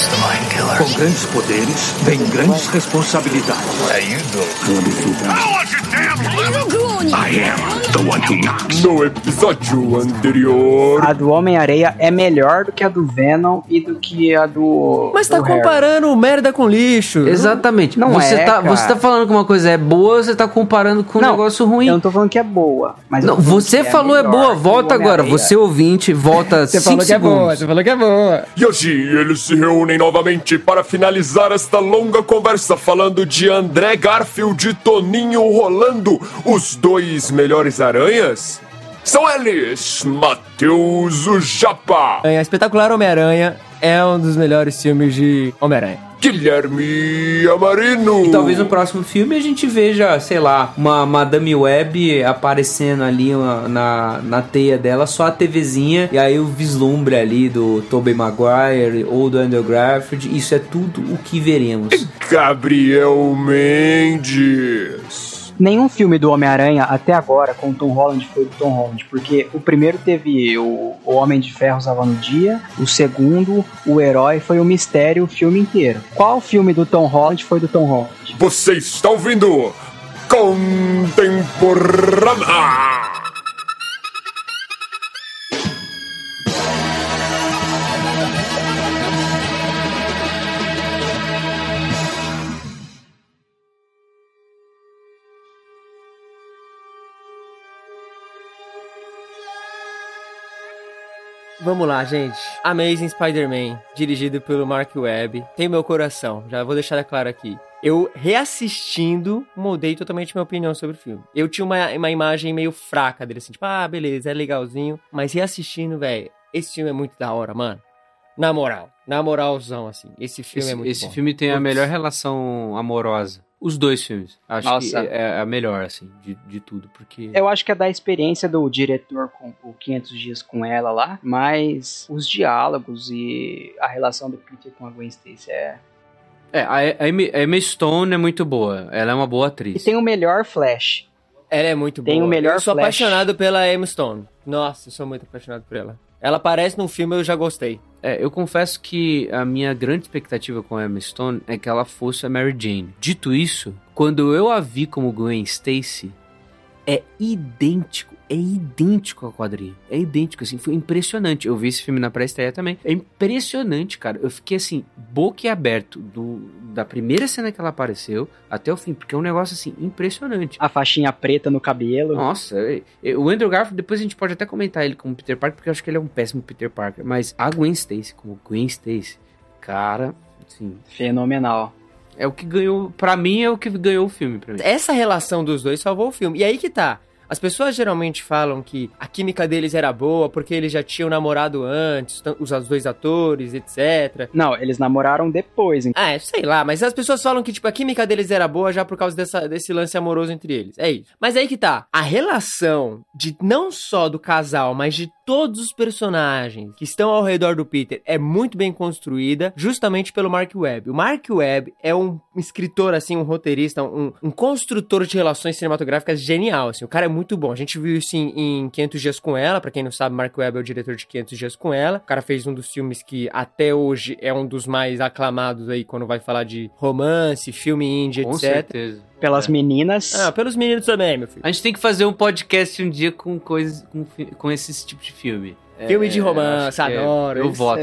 customize. Com grandes poderes, vem grandes responsabilidades. I am the one who knocks. No episódio anterior. A do Homem-Areia é melhor do que a do Venom e do que a do. Mas tá do Harry. comparando merda com lixo. Exatamente. Não você é, tá, cara. Você tá falando que uma coisa é boa, você tá comparando com um Não, negócio ruim. Eu não tô falando que é boa. Mas Não, você que é falou é melhor boa, volta agora. Você ouvinte, volta Você 5 falou que é boa, segundos. você falou que é boa. E assim eles se reúnem novamente para finalizar esta longa conversa falando de André Garfield e Toninho Rolando, os dois melhores aranhas? São eles, Matheus o Japa, Aranha, Espetacular Homem-Aranha é um dos melhores filmes de Homem-Aranha. Guilherme Amarino. E talvez no próximo filme a gente veja, sei lá, uma Madame Web aparecendo ali uma- na, na teia dela, só a TVzinha, e aí o vislumbre ali do Tobey Maguire ou do Andrew Garfield. Isso é tudo o que veremos. Gabriel Mendes. Nenhum filme do Homem-Aranha até agora com o Tom Holland foi do Tom Holland, porque o primeiro teve o, o Homem de Ferro Salva no Dia, o segundo, o Herói, foi o Mistério o filme inteiro. Qual filme do Tom Holland foi do Tom Holland? Você está ouvindo Contemporânea. Vamos lá, gente. Amazing Spider-Man, dirigido pelo Mark Webb. Tem meu coração, já vou deixar claro aqui. Eu, reassistindo, mudei totalmente minha opinião sobre o filme. Eu tinha uma, uma imagem meio fraca dele, assim, tipo, ah, beleza, é legalzinho. Mas reassistindo, velho, esse filme é muito da hora, mano. Na moral, na moralzão, assim. Esse filme Esse, é muito esse bom. filme tem a melhor relação amorosa. Os dois filmes. Acho Nossa. que é a melhor, assim, de, de tudo. Porque. Eu acho que é da experiência do diretor com o 500 Dias com ela lá, mas os diálogos e a relação do Peter com a Gwen Stacy é... É, a, Emma- Stone é muito boa. Ela é uma boa E atriz. tem o melhor Flash. Ela é muito Tem boa. o melhor Eu sou Flash. apaixonado pela Emma Stone. Nossa, eu sou muito apaixonado por ela. Ela aparece num filme, eu já gostei. É, eu confesso que a minha grande expectativa com a Emma Stone é que ela fosse a Mary Jane. Dito isso, quando eu a vi como Gwen Stacy, é idêntico, é idêntico ao quadrinho. É idêntico, assim, foi impressionante. Eu vi esse filme na pré-estreia também. É impressionante, cara. Eu fiquei assim, boquiaberto do, da primeira cena que ela apareceu até o fim, porque é um negócio assim, impressionante. A faixinha preta no cabelo. Nossa, é- é- o Andrew Garfield, depois a gente pode até comentar ele como Peter Parker, porque eu acho que ele é um péssimo Peter Parker. Mas a Gwen Stacy, como Gwen Stacy, cara, assim, Fenomenal. é o que ganhou, pra mim é o que ganhou o filme pra mim. Essa relação dos dois salvou o filme. E aí que tá. As pessoas geralmente falam que a química deles era boa porque eles já tinham namorado antes, os dois atores, etc. Não, eles namoraram depois. então. Ah, é, sei lá, mas as pessoas falam que, tipo, a química deles era boa já por causa dessa, desse lance amoroso entre eles. É isso. Mas aí que tá. A relação de não só do casal, mas de todos os personagens que estão ao redor do Peter é muito bem construída, justamente pelo Mark Webb. O Mark Webb é um escritor, assim, um roteirista, um, um construtor de relações cinematográficas genial, assim. O cara é muito bom. A gente viu isso em, em 500 Dias com Ela. Pra quem não sabe, Mark Webb é o diretor de 500 Dias com Ela. O cara fez um dos filmes que até hoje é um dos mais aclamados aí quando vai falar de romance, filme indie, Com etc. certeza. Pelas meninas. Ah, pelos meninos também, meu filho. A gente tem que fazer um podcast um dia com coisas, com, com esse tipo de filme. Filme de romance, é- adoro, Eu isso voto.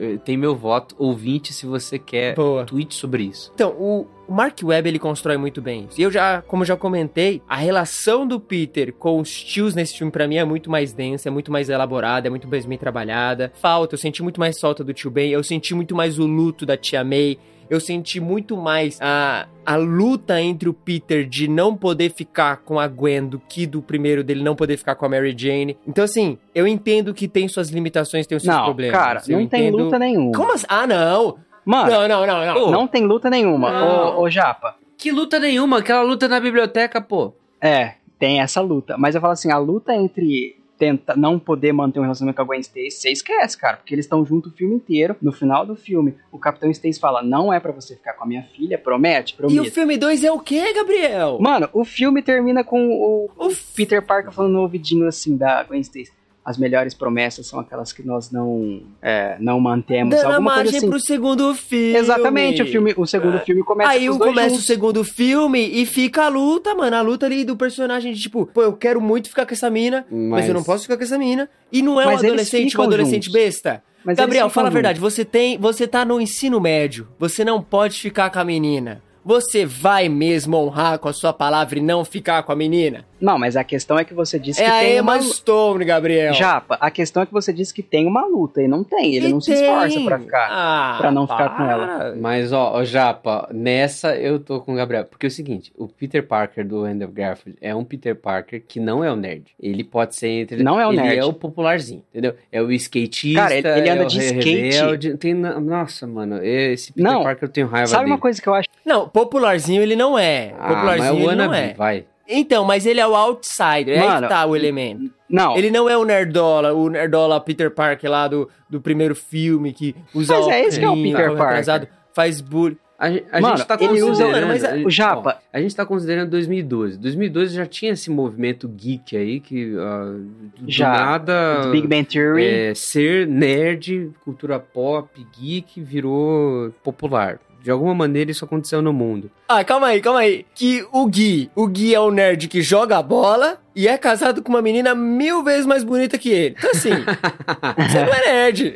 é Tem meu voto. Ouvinte, se você quer Boa. tweet sobre isso. Então, o, Mark Webb, ele constrói muito bem isso. E eu já, como eu já comentei, a relação do Peter com os tios nesse filme, pra mim, é muito mais densa, é muito mais elaborada, é muito mais bem trabalhada. Falta, eu senti muito mais falta do tio Ben, eu senti muito mais o luto da tia May, eu senti muito mais a, a luta entre o Peter de não poder ficar com a Gwen do que do primeiro dele não poder ficar com a Mary Jane. Então, assim, eu entendo que tem suas limitações, tem os seus Não, problemas. cara, Eu não tem entendo- luta nenhuma. Como assim? Ah, não! Mano, Não, não, não, não. não tem luta nenhuma. Ô, ô, Japa. Que luta nenhuma, aquela luta na biblioteca, pô. É, tem essa luta. Mas eu falo assim, a luta entre tenta não poder manter um relacionamento com a Gwen Stacy, você esquece, cara, porque eles estão juntos o filme inteiro. No final do filme, o Capitão Stacy fala: "Não é pra você ficar com a minha filha, promete, E promete". o filme 2 é o quê, Gabriel? Mano, o filme termina com o, o Peter Parker falando no ouvidinho assim da Gwen Stacy. As melhores promessas são aquelas que nós não, é, não mantemos. Dando a alguma coisa margem assim. pro segundo filme. Exatamente, o, filme, o segundo filme começa Aí com os o- dois começa o juntos. segundo filme e fica a luta, mano. A luta ali do personagem de tipo, pô, eu quero muito ficar com essa mina, mas, Mas- eu não posso ficar com essa mina. E não é um adolescente, um adolescente juntos. besta. Mas Gabriel, fala a verdade, juntos. você tem, você tá no ensino médio, você não pode ficar com a menina. Você vai mesmo honrar com a sua palavra e não ficar com a menina? Não, mas a questão é que você disse É que a tem Emma uma... Stone, Gabriel. Japa, a questão é que você disse que tem uma luta e não tem. Ele E não se tem. esforça pra ficar. Ah, pra não ficar com para. Mas, ó, Japa, nessa eu tô com o Gabriel. Porque é o seguinte, o Peter Parker do Andrew Garfield é um Peter Parker que não é o nerd. Ele pode ser entre... Não é o ele nerd. é o popularzinho, entendeu? É o skatista, Cara, ele- ele anda é o de skate. rebelde, Tem, nossa, mano, esse Peter Não. Parker eu tenho raiva Sabe dele. uma coisa que eu acho? Não, popularzinho ele não é. Ah, mas Popularzinho o ele não é. vai. Então, mas ele é o outsider, é aí Mano, que tá o elemento. Não, Ele não é o nerdola, o nerdola Peter Parker lá do, do primeiro filme que usa Mas é esse que é o óculos, Peter atrasado, faz bullying. A, a Mano, gente tá ele usa- considerando... mas a gente- o Japa- ó, a gente tá considerando 2012. 2012 já tinha esse movimento geek aí, que ah, do Já. nada... Big Bang Theory. é, ser nerd, cultura pop, geek, virou popular. De alguma maneira isso aconteceu no mundo. Ah, calma aí, calma aí. Que o Gui, o Gui é o nerd que joga a bola e é casado com uma menina mil vezes mais bonita que ele. Então assim, você não é nerd.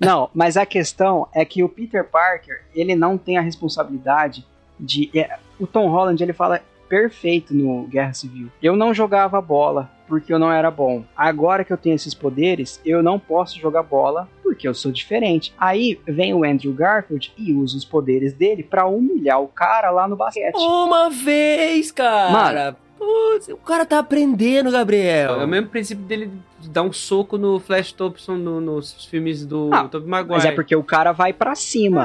Não, mas a questão é que o Peter Parker, ele não tem a responsabilidade de. é, o Tom Holland, ele fala perfeito no Guerra Civil. Eu não jogava bola porque eu não era bom. Agora que eu tenho esses poderes, eu não posso jogar bola porque eu sou diferente. Aí vem o Andrew Garfield e usa os poderes dele pra humilhar o cara lá no basquete. Uma vez, cara. Putz, o cara tá aprendendo, Gabriel. É o mesmo princípio dele dar um soco no Flash Thompson no- nos filmes do Ah, Tobey Maguire. Mas é porque o cara vai pra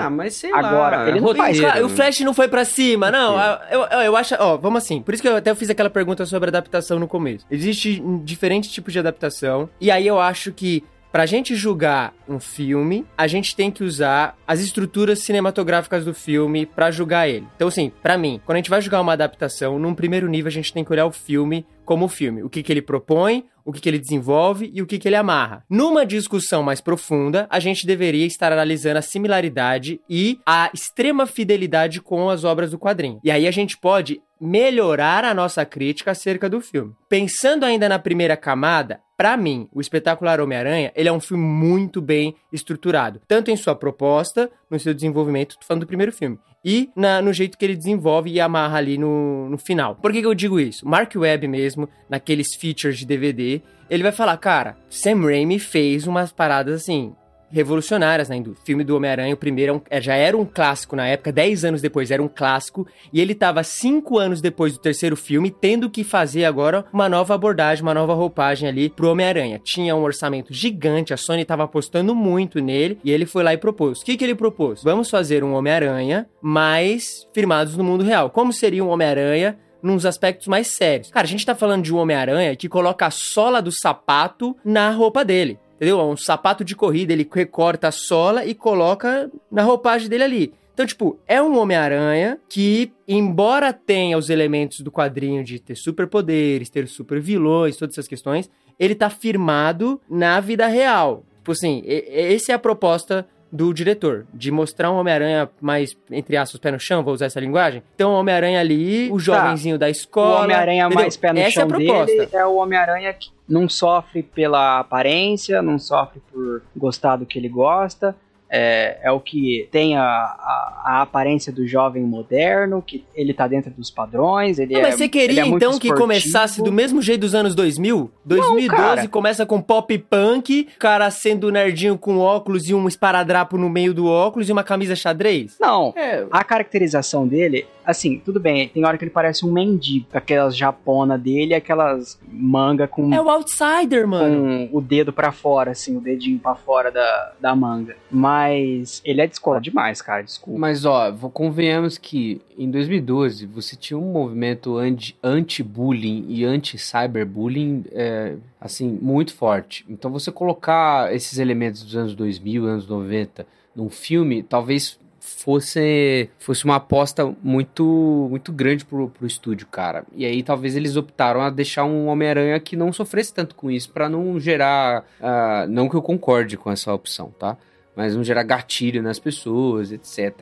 Ah, mas sei Agora, lá. ele não faz, roteiro. Cara, o Flash não foi pra cima, não. Roteiro. Eu, eu, eu acho. Ó, vamos assim. Por isso que eu até fiz aquela pergunta sobre adaptação no começo. Existe diferentes tipos de adaptação. E aí eu acho que. Pra gente julgar um filme, a gente tem que usar as estruturas cinematográficas do filme pra julgar ele. Então, assim, pra mim, quando a gente vai julgar uma adaptação, num primeiro nível a gente tem que olhar o filme como filme. O que, que ele propõe, o que, que ele desenvolve e o que, que ele amarra. Numa discussão mais profunda, a gente deveria estar analisando a similaridade e a extrema fidelidade com as obras do quadrinho. E aí a gente pode melhorar a nossa crítica acerca do filme. Pensando ainda na primeira camada, Pra mim, o Espetacular Homem-Aranha, ele é um filme muito bem estruturado. Tanto em sua proposta, no seu desenvolvimento, tô falando do primeiro filme, e na- no jeito que ele desenvolve e amarra ali no, no final. Por que, que eu digo isso? Mark Webb mesmo, naqueles features de DVD, ele vai falar, cara, Sam Raimi fez umas paradas assim, revolucionárias na indústria. O filme do Homem-Aranha, o primeiro, é é, já era um clássico na época, 10 anos depois era um clássico, e ele tava 5 anos depois do terceiro filme, tendo que fazer agora uma nova abordagem, uma nova roupagem ali pro Homem-Aranha. Tinha um orçamento gigante, a Sony tava apostando muito nele, e ele foi lá e propôs. O que, que ele propôs? Vamos fazer um Homem-Aranha, mas firmados no mundo real. Como seria um Homem-Aranha nos aspectos mais sérios. Cara, a gente tá falando de um Homem-Aranha que coloca a sola do sapato na roupa dele. Entendeu? Um sapato de corrida, ele recorta a sola e coloca na roupagem dele ali. Então, tipo, é um Homem-Aranha que, embora tenha os elementos do quadrinho de ter superpoderes, ter super vilões, todas essas questões, ele tá firmado na vida real. Tipo assim, essa é a proposta do diretor, de mostrar um Homem-Aranha mais, entre aspas, pé no chão, vou usar essa linguagem. Então, o Homem-Aranha ali, o jovenzinho da O escola. Homem-Aranha entendeu? mais pé no Essa chão é a proposta. é o Homem-Aranha que não sofre pela aparência, não sofre por gostar do que ele gosta. É, é o que tem a, a, a aparência do jovem moderno, que ele tá dentro dos padrões. Ele Não, é, mas você queria é então que começasse do mesmo jeito dos anos 2000? 2012 cara. começa com pop punk, cara sendo nerdinho com óculos e um esparadrapo no meio do óculos e uma camisa xadrez? Não, É, a caracterização dele, assim, tudo bem, tem hora que ele parece um mendigo, aquelas japona dele, aquelas manga com, É o outsider, mano. com o dedo pra fora, assim, o dedinho pra fora da, da manga. Mas ele é descolado demais, cara, desculpa. Mas ó, convenhamos que em 2012 você tinha um movimento anti- anti-bullying e anti-cyberbullying é, assim, muito forte. Então você colocar esses elementos dos anos 2000, anos 90 num filme, talvez fosse, fosse uma aposta muito muito grande pro, pro estúdio, cara. E aí talvez eles optaram a deixar um Homem-Aranha que não sofresse tanto com isso, para não gerar. Uh, não que eu concorde com essa opção, tá? Mas não gerar gatilho nas pessoas, etc.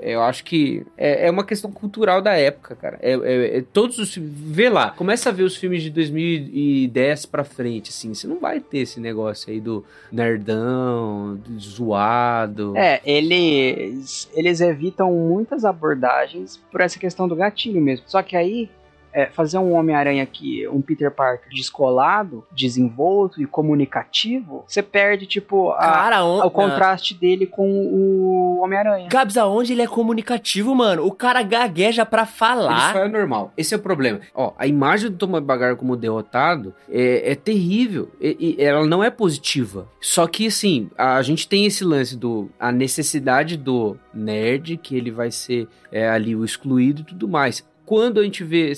Eu acho que é, é uma questão cultural da época, cara. É, é, é, todos os Vê lá, começa a ver os filmes de 2010 pra frente, assim. Você não vai ter esse negócio aí do nerdão, do zoado. É, eles, eles evitam muitas abordagens por essa questão do gatilho mesmo. Só que aí é, fazer um Homem-Aranha aqui, um Peter Parker descolado, desenvolto e comunicativo, você perde, tipo, a, Cara, on... o contraste dele com o Homem-Aranha. Gabs, aonde ele é comunicativo, mano? O cara gagueja pra falar. Isso é normal. Esse é o problema. Ó, a imagem do Tom Bagar como derrotado é, é terrível. E, e, ela não é positiva. Só que, assim, a gente tem esse lance do... A necessidade do nerd, que ele vai ser é, ali o excluído e tudo mais quando a gente vê.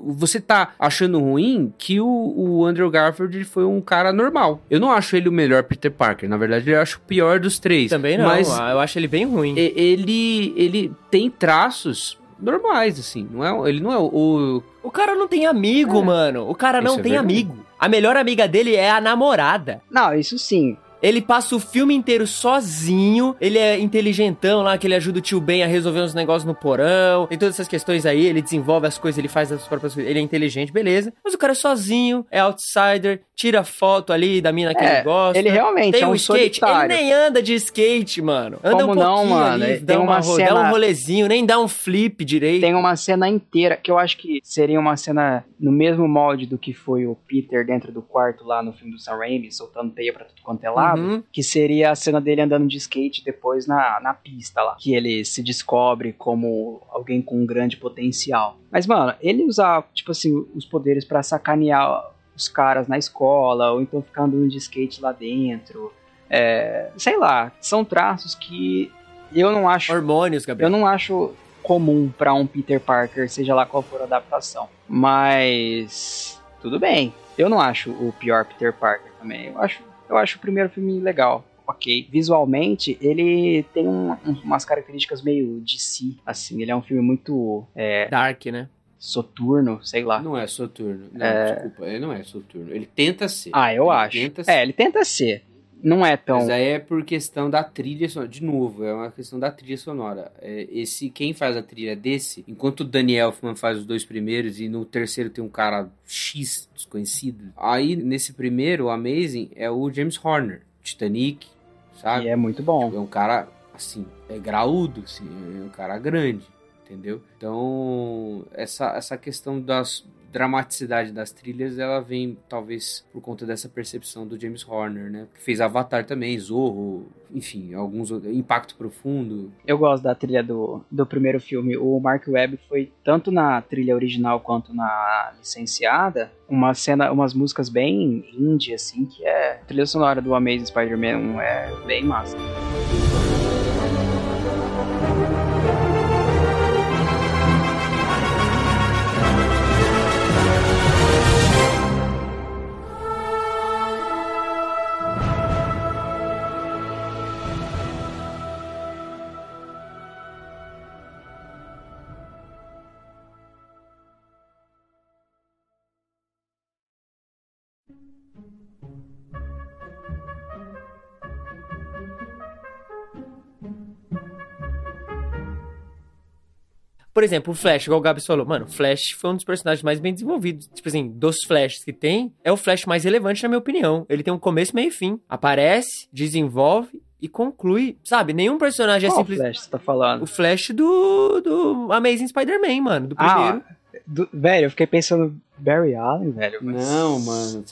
Você tá achando ruim que o, o Andrew Garfield foi um cara normal. Eu não acho ele o melhor Peter Parker. Na verdade, eu acho o pior dos três. Também não. Mas eu acho ele bem ruim. Ele, ele tem traços normais, assim. Não é, ele não é o. O cara não tem amigo, é. mano. O cara não isso é tem é amigo. A melhor amiga dele é a namorada. Não, isso sim. Ele passa o filme inteiro sozinho. Ele é inteligentão lá, que ele ajuda o tio Ben a resolver uns negócios no porão. Tem todas essas questões aí. Ele desenvolve as coisas, ele faz as próprias coisas. Ele é inteligente, beleza. Mas o cara é sozinho, é outsider, tira foto ali da mina que é, ele gosta. Ele realmente tem é um, skate. Solitário. Ele nem anda de skate, mano. Anda Como um não, mano? Ali, dá, uma, uma cena... dá um rolezinho, nem dá um flip direito. Tem uma cena inteira que eu acho que seria uma cena no mesmo molde do que foi o Peter dentro do quarto lá no filme do Sam Raimi, soltando teia pra tudo quanto é Uhum. Que seria seria a cena dele andando de skate depois na, na pista lá. Que ele se descobre como alguém com um grande potencial. Mas, mano, ele usar, tipo assim, os poderes para sacanear os caras na escola, ou então ficar andando de skate lá dentro. É, sei lá, são traços que eu não acho. Hormônios, Gabriel. Eu não acho comum para um Peter Parker, seja lá qual for a adaptação. Mas. Tudo bem. Eu não acho o pior Peter Parker também. Eu acho, eu acho o primeiro filme legal ok. Visualmente, ele tem um, umas características meio de si, assim. Ele é um filme muito... É, Dark, né? Soturno, sei lá. Não é Soturno. Não, é... desculpa, ele não é Soturno. Ele tenta ser. Ah, eu ele acho. É, ele tenta ser. Não é tão. Mas aí é por questão da trilha sonora. De novo, é uma questão da trilha sonora. É, esse, quem faz a trilha desse, enquanto o Daniel Elfman faz os dois primeiros e no terceiro tem um cara X desconhecido. Aí nesse primeiro, o Amazing, é o James Horner. Titanic, sabe? E é muito bom. É um cara, assim, é graúdo, assim, é um cara grande, entendeu? Então, essa, essa questão das dramaticidade das trilhas, ela vem talvez por conta dessa percepção do James Horner, né? Que fez Avatar também, Zorro, enfim, alguns Impacto Profundo. Eu gosto da trilha do, do primeiro filme. O Mark Webb foi tanto na trilha original quanto na licenciada, uma cena, umas músicas bem indie assim, que é a trilha sonora do Amazing Spider-Man é bem massa. Por exemplo, o Flash, igual o Gabi falou. Mano, o Flash foi um dos personagens mais bem desenvolvidos. Tipo assim, dos Flashes que tem, é o Flash mais relevante, na minha opinião. Ele tem um começo, meio e fim. Aparece, desenvolve e conclui, sabe? Nenhum personagem Qual é simples. O Flash você tá falando? O Flash do, do Amazing Spider-Man, mano, do ah, primeiro. Ah, do, velho, eu fiquei pensando Barry Allen, velho. Mas... Não, mano.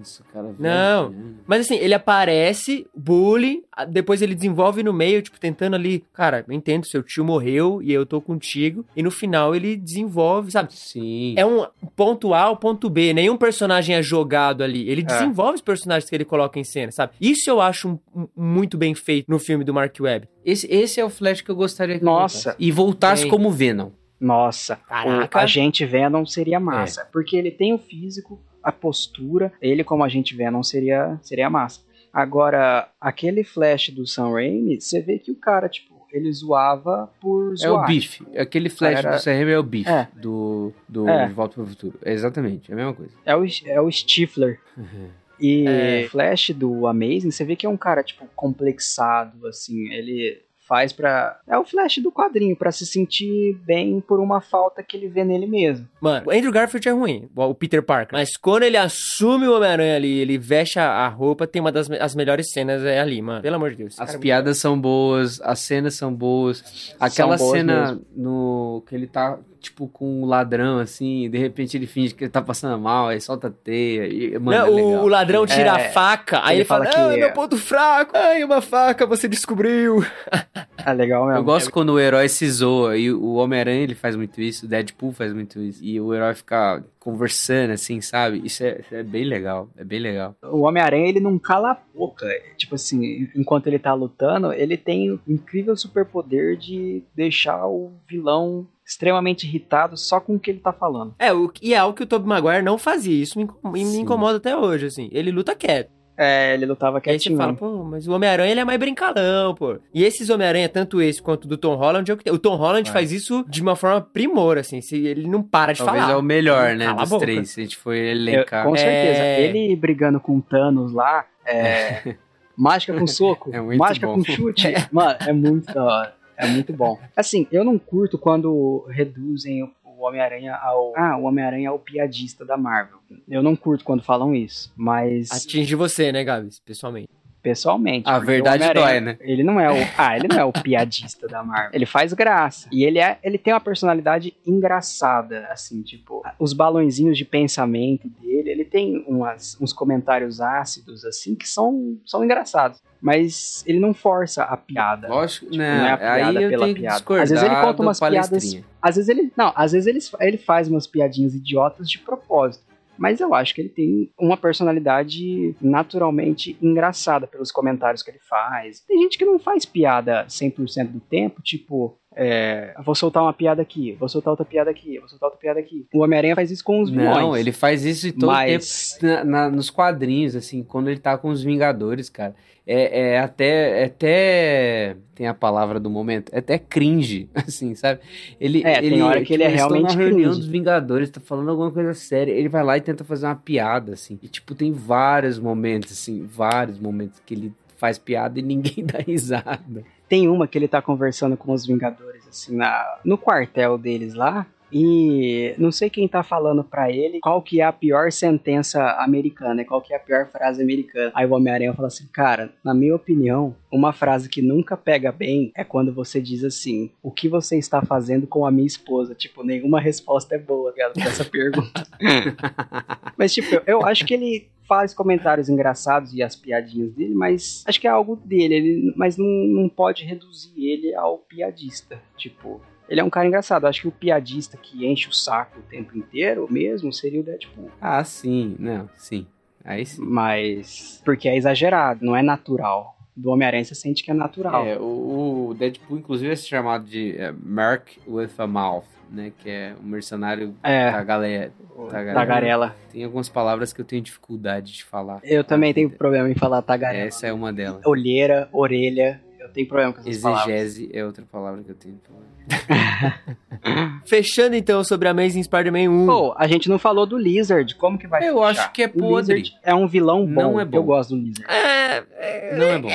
Isso, cara não. Né? Mas assim, ele aparece, bully, depois ele desenvolve no meio, tipo, tentando ali, cara, eu entendo, seu tio morreu e eu tô contigo. E no final ele desenvolve, sabe? Sim. É um ponto A, ponto B. Nenhum personagem é jogado ali. Ele é. desenvolve os personagens que ele coloca em cena, sabe? Isso eu acho um, muito bem feito no filme do Mark Webb. Esse, esse é o Flash que eu gostaria que Nossa. Voltasse. E voltasse Bem. como Venom. Nossa, Caraca. o agente Venom seria massa. É. Porque ele tem o físico, a postura, ele como agente Venom seria, seria massa. Agora, aquele flash do Sam Raimi, você vê que o cara, tipo, ele zoava por É zoar. o Biff. Aquele flash Era- do CRM é o Biff É. do, do É. De Volta para o Futuro. É exatamente, é a mesma coisa. É o, é o Stifler. E É. o Flash do Amazing, você vê que é um cara, tipo, complexado, assim, ele faz pra... É o Flash do quadrinho, pra se sentir bem por uma falta que ele vê nele mesmo. Mano, o Andrew Garfield é ruim, o Peter Parker. Mas quando ele assume o Homem-Aranha ali, ele veste a, roupa, tem uma das me- as melhores cenas é ali, mano. Pelo amor de Deus. As Cara, piadas são boas, as cenas são boas. Aquela boas cena mesmo. no que ele tá, tipo, com um ladrão, assim, e de repente ele finge que ele tá passando mal, aí solta a teia. E, mano, Não, é o, legal. o ladrão tira É, a faca, aí ele ele fala, fala ah, que- meu ponto fraco, ai, uma faca, você descobriu. É legal mesmo. Eu gosto quando o herói se zoa, e o Homem-Aranha ele faz muito isso, o Deadpool faz muito isso, e o herói fica conversando, assim, sabe? Isso é, isso é bem legal, é bem legal. O Homem-Aranha, ele não cala a boca. Tipo assim, enquanto ele tá lutando, ele tem o incrível superpoder de deixar o vilão extremamente irritado só com o que ele tá falando. É, o, e é algo que o Tobey Maguire não fazia, isso me, me Sim. incomoda até hoje, assim. Ele luta quieto. É, ele lutava Que aí você quietinho. fala, pô, mas o Homem-Aranha ele é mais brincalão, pô. E esses Homem-Aranha, tanto esse quanto o do Tom Holland, é o que tem. O Tom Holland Vai. faz isso de uma forma primor, assim. Se ele não para de Talvez falar. é o melhor, né, dos boca. três, se a gente for Eu- elencar. com certeza. É. Ele brigando com o Thanos lá, é, mágica com soco, É mágica bom. com chute. Mano, é muito da hora. É muito bom. Assim, eu não curto quando reduzem o Homem-Aranha ao. Ah, o Homem-Aranha é o piadista da Marvel. Eu não curto quando falam isso. Mas, Atinge você, né, Gabs? Pessoalmente. Pessoalmente. A verdade dói, né? Ele não é o. Ah, ele não é o piadista da Marvel. Ele faz graça. E ele é. Ele tem uma personalidade engraçada, assim, tipo, os balãozinhos de pensamento dele, ele tem umas, uns comentários ácidos, assim, que são, são engraçados. Mas ele não força a piada. Lógico, Tipo, né? não é a piada aí pela piada. Às vezes ele conta umas piadas- palestrinha. Às vezes ele. Não, às vezes ele, ele faz umas piadinhas idiotas de propósito. Mas eu acho que ele tem uma personalidade naturalmente engraçada pelos comentários que ele faz. Tem gente que não faz piada 100% do tempo, tipo, é, vou soltar uma piada aqui, vou soltar outra piada aqui, vou soltar outra piada aqui. O Homem-Aranha faz isso com os vilões. Não, ele faz isso em todo mas tempo na- na- nos quadrinhos, assim, quando ele tá com os Vingadores, cara. É, é até, é até. Tem a palavra do momento. É até cringe, assim, sabe? Ele, É, tem ele, hora que ele é eles estão realmente na reunião cringe. dos Vingadores, tá falando alguma coisa séria. Ele vai lá e tenta fazer uma piada, assim. E, tipo, tem vários momentos, assim, vários momentos que ele faz piada e ninguém dá risada. Tem uma que ele tá conversando com os Vingadores, assim, na, no quartel deles lá. E não sei quem tá falando pra ele qual que é a pior sentença americana, qual que é a pior frase americana. Aí o Homem-Aranha fala assim, cara, na minha opinião, uma frase que nunca pega bem é quando você diz assim, o que você está fazendo com a minha esposa? Tipo, nenhuma resposta é boa, cara, pra essa pergunta. Mas, tipo, eu- eu acho que ele faz comentários engraçados e as piadinhas dele, mas acho que é algo dele, ele, mas não, não pode reduzir ele ao piadista. Tipo, ele é um cara engraçado. Acho que o piadista que enche o saco o tempo inteiro mesmo seria o Deadpool. Ah, sim, não, sim. Aí sim. Mas. Porque é exagerado, não é natural. Do Homem-Aranha você sente que é natural. É, o, o Deadpool, inclusive, é chamado de é, Merc with a Mouth, né? Que é um mercenário É, da galera. Tagarela. tagarela. Tem algumas palavras que eu tenho dificuldade de falar. Eu também tenho problema em falar tagarela. Essa é uma delas. Olheira, orelha. Eu tenho problema com essas palavras. Exegese é outra palavra que eu tenho. Fechando então sobre Amazing Spider-Man 1. Pô, a gente não falou do Lizard. Como que vai Eu fechar? acho que é O podre. Lizard é um vilão bom. Não é bom. Eu gosto do Lizard. É, é, Não é bom.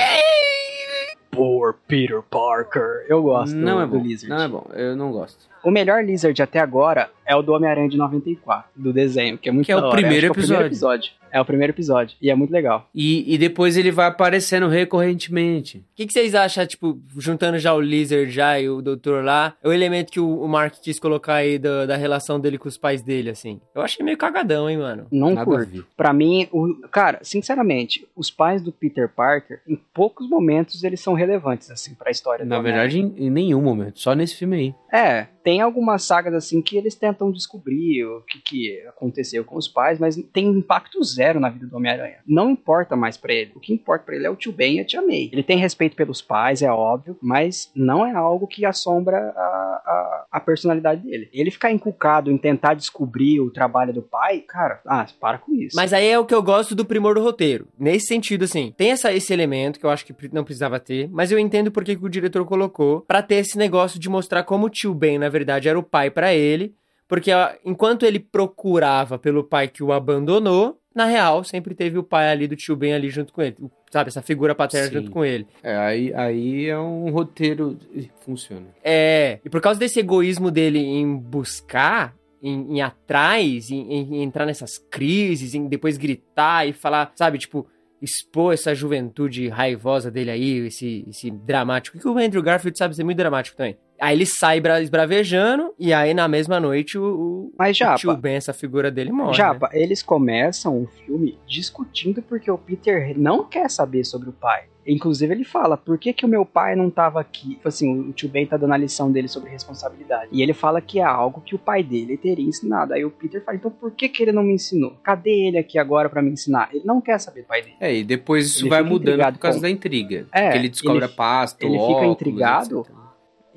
Por Peter Parker. Eu gosto Não do, é bom. do Lizard. Não é bom. Eu não gosto. O melhor Lizard até agora é o do Homem-Aranha de 94, do desenho, que é muito Que é o primeiro Acho que É o primeiro episódio. É o primeiro episódio. E é muito legal. E, e depois ele vai aparecendo recorrentemente. O que, que vocês acham, tipo, juntando já o Lizard já e o Doutor lá, é o elemento que o, o Mark quis colocar aí da, da relação dele com os pais dele, assim? Eu achei meio cagadão, hein, mano? Não Nada a curto. Pra mim, o, cara, sinceramente, os pais do Peter Parker, em poucos momentos, eles são relevantes, assim, pra história do Na verdade, em, em nenhum momento. Só nesse filme aí. É, tem tem algumas sagas assim que eles tentam descobrir o que, que aconteceu com os pais, mas tem impacto zero na vida do Homem-Aranha. Não importa mais para ele. O que importa para ele é o tio Ben e a tia May. Ele tem respeito pelos pais, é óbvio, mas não é algo que assombra a, a, a personalidade dele. Ele ficar inculcado em tentar descobrir o trabalho do pai, cara, ah, para com isso. Mas aí é o que eu gosto do primor do roteiro. Nesse sentido, assim, tem essa, esse elemento que eu acho que não precisava ter, mas eu entendo por que, que o diretor colocou para ter esse negócio de mostrar como o tio Ben, na verdade, era o pai para ele. Porque ó, enquanto ele procurava pelo pai que o abandonou, na real, sempre teve o pai ali do tio Ben ali junto com ele. Sabe, essa figura paterna Sim. junto com ele. É, aí, aí é um roteiro. Funciona. É, e por causa desse egoísmo dele em buscar, em, em atrás, em, em entrar nessas crises, em depois gritar e falar, sabe, tipo, expor essa juventude raivosa dele aí, esse, esse dramático. Que o Andrew Garfield sabe ser muito dramático também. Aí ele sai bra- esbravejando, e aí na mesma noite o, o, Mas, o Japa, tio Ben, essa figura dele, morre. né? Japa, eles começam o filme discutindo porque o Peter não quer saber sobre o pai. Inclusive ele fala, por que, que o meu pai não tava aqui? Tipo assim, o tio Ben tá dando a lição dele sobre responsabilidade. E ele fala que é algo que o pai dele teria ensinado. Aí o Peter fala, então por que, que ele não me ensinou? Cadê ele aqui agora pra me ensinar? Ele não quer saber do pai dele. É, e depois isso Ele vai fica mudando por causa com- da intriga. É, Porque ele descobre ele- a pasta, o ele fica óculos, intrigado. etc.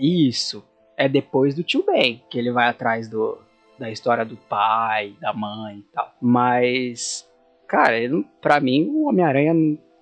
Isso. É depois do tio Ben, que ele vai atrás do, da história do pai, da mãe e tal. Mas, cara, pra mim, o Homem-Aranha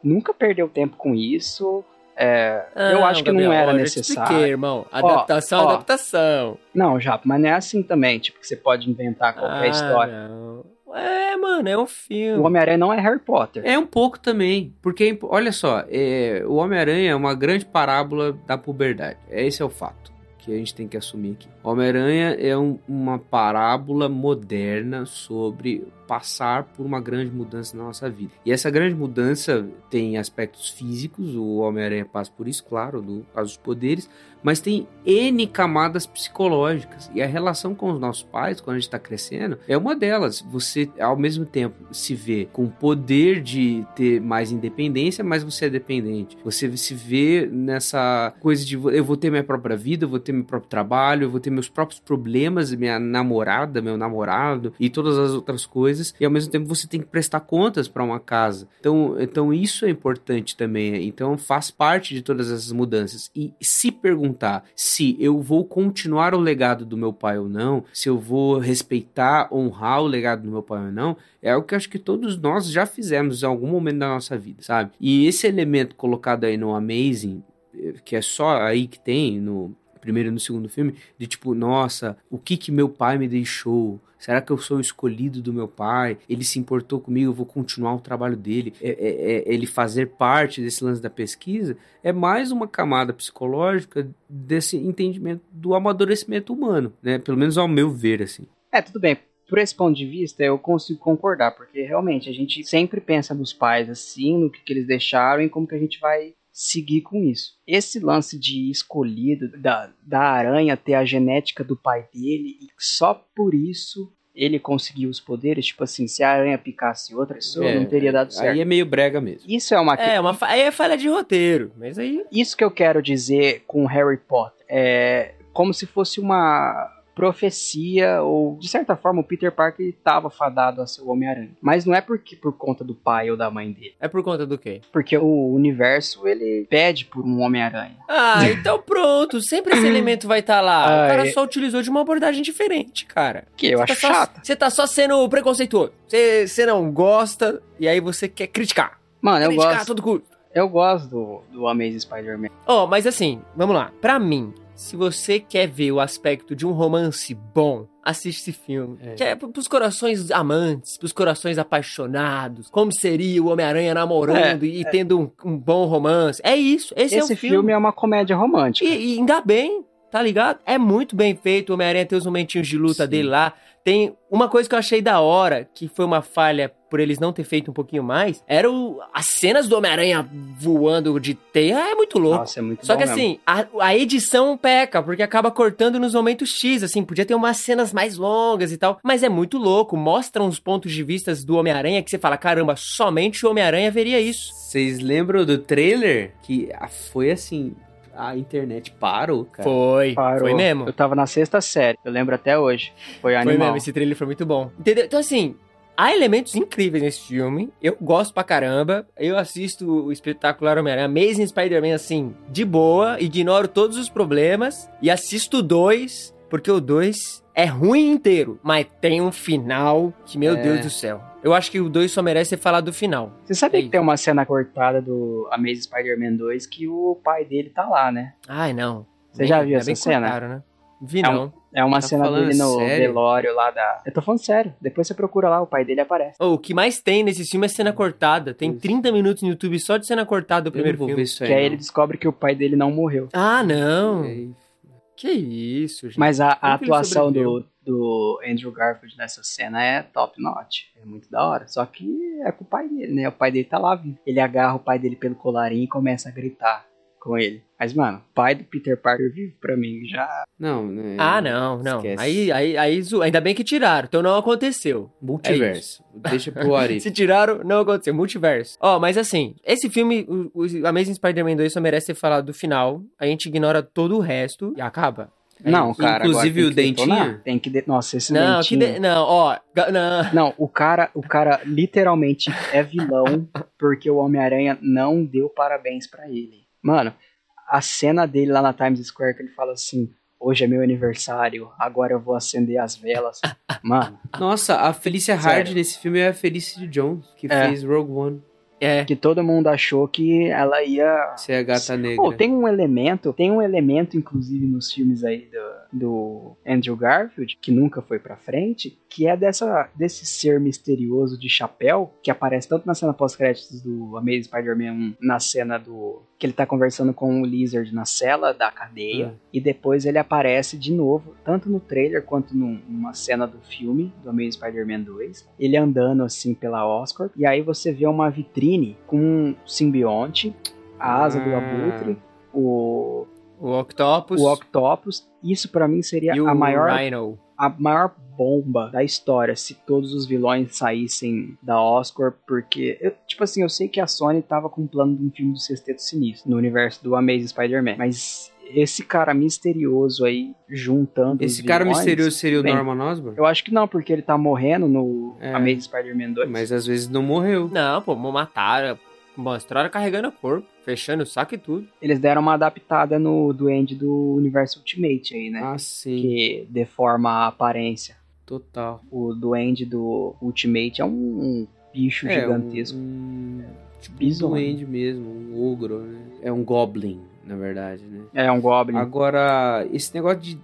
nunca perdeu tempo com isso. É, eu Ah, acho que Gabriel, não era ó, eu já necessário. expliquei, irmão. Adaptação, ó. adaptação. Não, Japa, mas não é assim também, tipo, que você pode inventar qualquer Ah, história. não. É, mano, é um filme. O Homem-Aranha não é Harry Potter. É um pouco também, porque olha só, é, o Homem-Aranha é uma grande parábola da puberdade. Esse é o fato que a gente tem que assumir aqui. O Homem-Aranha é um- uma parábola moderna sobre passar por uma grande mudança na nossa vida. E essa grande mudança tem aspectos físicos, o Homem-Aranha passa por isso, claro, do caso dos poderes, mas tem N camadas psicológicas. E a relação com os nossos pais, quando a gente está crescendo, é uma delas. Você, ao mesmo tempo, se vê com o poder de ter mais independência, mas você é dependente. Você se vê nessa coisa de eu vou ter minha própria vida, eu vou ter meu próprio trabalho, eu vou ter meus próprios problemas, minha namorada, meu namorado e todas as outras coisas. E ao mesmo tempo você tem que prestar contas para uma casa. Então, então isso é importante também. Então faz parte de todas essas mudanças. E se perguntar se eu vou continuar o legado do meu pai ou não, se eu vou respeitar, honrar o legado do meu pai ou não, é algo que acho que todos nós já fizemos em algum momento da nossa vida, sabe? E esse elemento colocado aí no Amazing, eh, que é só aí que tem no primeiro e no segundo filme, de tipo, nossa, o que que meu pai me deixou? Será que eu sou o escolhido do meu pai? Ele se importou comigo, eu vou continuar o trabalho dele. É, é- é- ele fazer parte desse lance da pesquisa é mais uma camada psicológica desse entendimento do amadurecimento humano, né? Pelo menos ao meu ver, assim. É, tudo bem. Por esse ponto de vista, eu consigo concordar, porque realmente a gente sempre pensa nos pais assim, no que, que eles deixaram e como que a gente vai seguir com isso. Esse lance de escolhido da, da aranha ter a genética do pai dele e só por isso ele conseguiu os poderes, tipo assim, se a aranha picasse outra pessoa, É, não teria dado certo. Aí é meio brega mesmo. Isso é uma É, uma fa- aí é falha de roteiro. Mas aí. isso que eu quero dizer com Harry Potter. É como se fosse uma profecia, ou de certa forma o Peter Parker estava fadado a ser o Homem-Aranha. Mas não é porque por conta do pai ou da mãe dele. É por conta do quê? Porque o universo, ele pede por um Homem-Aranha. Ah, então pronto. Sempre esse elemento vai estar lá. Ah, o cara é. só utilizou de uma abordagem diferente, cara. Que eu Você acho tá só- chato. Você tá só sendo preconceituoso. Você, não gosta e aí você quer criticar. Mano, eu criticar a gosto, eu gosto do, do Amazing Spider-Man. Ó, mas assim, vamos lá. Pra mim, se você quer ver o aspecto de um romance bom, assiste esse filme. É. Que é pros corações amantes, pros corações apaixonados. Como seria o Homem-Aranha namorando e tendo um, um bom romance. É isso, esse, é Esse o filme. filme. é uma comédia romântica. E, e ainda bem, tá ligado? É muito bem feito. O Homem-Aranha tem os momentinhos de luta Sim. dele lá. Tem uma coisa que eu achei da hora, que foi uma falha por eles não ter feito um pouquinho mais, era o, as cenas do Homem-Aranha voando de teia. É muito louco. Nossa, é muito Só bom que mesmo. assim, a, a edição peca, porque acaba cortando nos momentos X, assim, podia ter umas cenas mais longas e tal, mas é muito louco, mostra uns pontos de vistas do Homem-Aranha que você fala, caramba, somente o Homem-Aranha veria isso. Vocês lembram do trailer? Que ah, foi assim. a internet parou, cara. Foi, Parou. foi mesmo. Eu tava na sexta série, eu lembro até hoje. Foi Foi animal. mesmo, esse trailer foi muito bom. Entendeu? Então, assim, há elementos incríveis nesse filme. Eu gosto pra caramba. Eu assisto o espetacular Homem-Aranha, Amazing Spider-Man, assim, de boa, ignoro todos os problemas e assisto o 2, porque o 2 é ruim inteiro, mas tem um final que, meu É. Deus do céu. Eu acho que o 2 só merece ser falado do final. Você sabia É que tem uma cena cortada do Amazing Spider-Man 2 que o pai dele tá lá, né? Ai, não. Você já viu ainda essa cena? cortaram, né? Vi É um- não. É uma Tá cena dele no sério? velório lá da. Eu tô falando sério. Depois você procura lá, o pai dele aparece. Oh, o que mais tem nesse filme é cena cortada. Tem 30 minutos no YouTube só de cena cortada do não primeiro filme. ver isso aí. que aí não. ele descobre que o pai dele não morreu. Ah, não. Aí, Que isso, gente. Mas a, a que atuação do, do Andrew Garfield nessa cena é top notch. É muito da hora. Só que é com o pai dele, né? O pai dele tá lá vivo. Ele agarra o pai dele pelo colarinho e começa a gritar com ele. Mas, mano, pai do Peter Parker vivo pra mim já. Não, né? Ah, não, não. Esquece. Aí, aí, aí, zo- ainda bem que tiraram, então não aconteceu. Multiverso. Deixa pro Arif. Se tiraram, não aconteceu. Multiverso. Ó, mas assim, esse filme, o, o Amazing Spider-Man 2 só merece ser falado do final. A gente ignora todo o resto e acaba. É não, cara. Inclusive agora o que detonar. dentinho? Tem que. de- Nossa, esse Não, que dentinho. de- não, ó. Não. Não, o cara, o cara literalmente é vilão porque o Homem-Aranha não deu parabéns pra ele. Mano, a cena dele lá na Times Square que ele fala assim: "Hoje é meu aniversário, agora eu vou acender as velas". Mano, Nossa, a Felicia Sério. Hard nesse filme é a Felicity Jones, que É. fez Rogue One. É. que todo mundo achou que ela ia Ser a gata negra. Pô, tem um elemento, tem um elemento, inclusive, nos filmes aí do, do Andrew Garfield, que nunca foi pra frente, que é dessa, desse ser misterioso de chapéu, que aparece tanto na cena pós-créditos do Amazing Spider-Man 1, na cena do. Que ele tá conversando com o Lizard na cela da cadeia, Hum. e depois ele aparece de novo, tanto no trailer quanto num- numa cena do filme, do Amazing Spider-Man 2, ele andando assim pela Oscorp, e aí você vê uma vitrine com um simbionte, a asa do Ah. abutre, o, O Octopus o Octopus. Isso pra mim seria a maior, Rhino. a maior bomba da história se todos os vilões saíssem da Oscorp, porque, eu- tipo assim, eu sei que a Sony tava com um plano de um filme do Sexteto Sinistro no universo do Amazing Spider-Man, mas esse cara misterioso aí juntando Esse os cara vilões, misterioso seria o bem, Norman Osborn? Eu acho que não, porque ele tá morrendo no É. Amazing Spider-Man 2. Mas às vezes não morreu. Não, pô, mataram. Mostraram carregando o corpo, fechando o saco e tudo. Eles deram uma adaptada no Duende do universo Ultimate aí, né? Ah, sim. Que deforma a aparência. Total. O Duende do Ultimate é um, um bicho É, gigantesco. Um, um, tipo, um duende mesmo, um ogro, né? É um goblin, na verdade, né? É um Goblin. Agora, esse negócio de.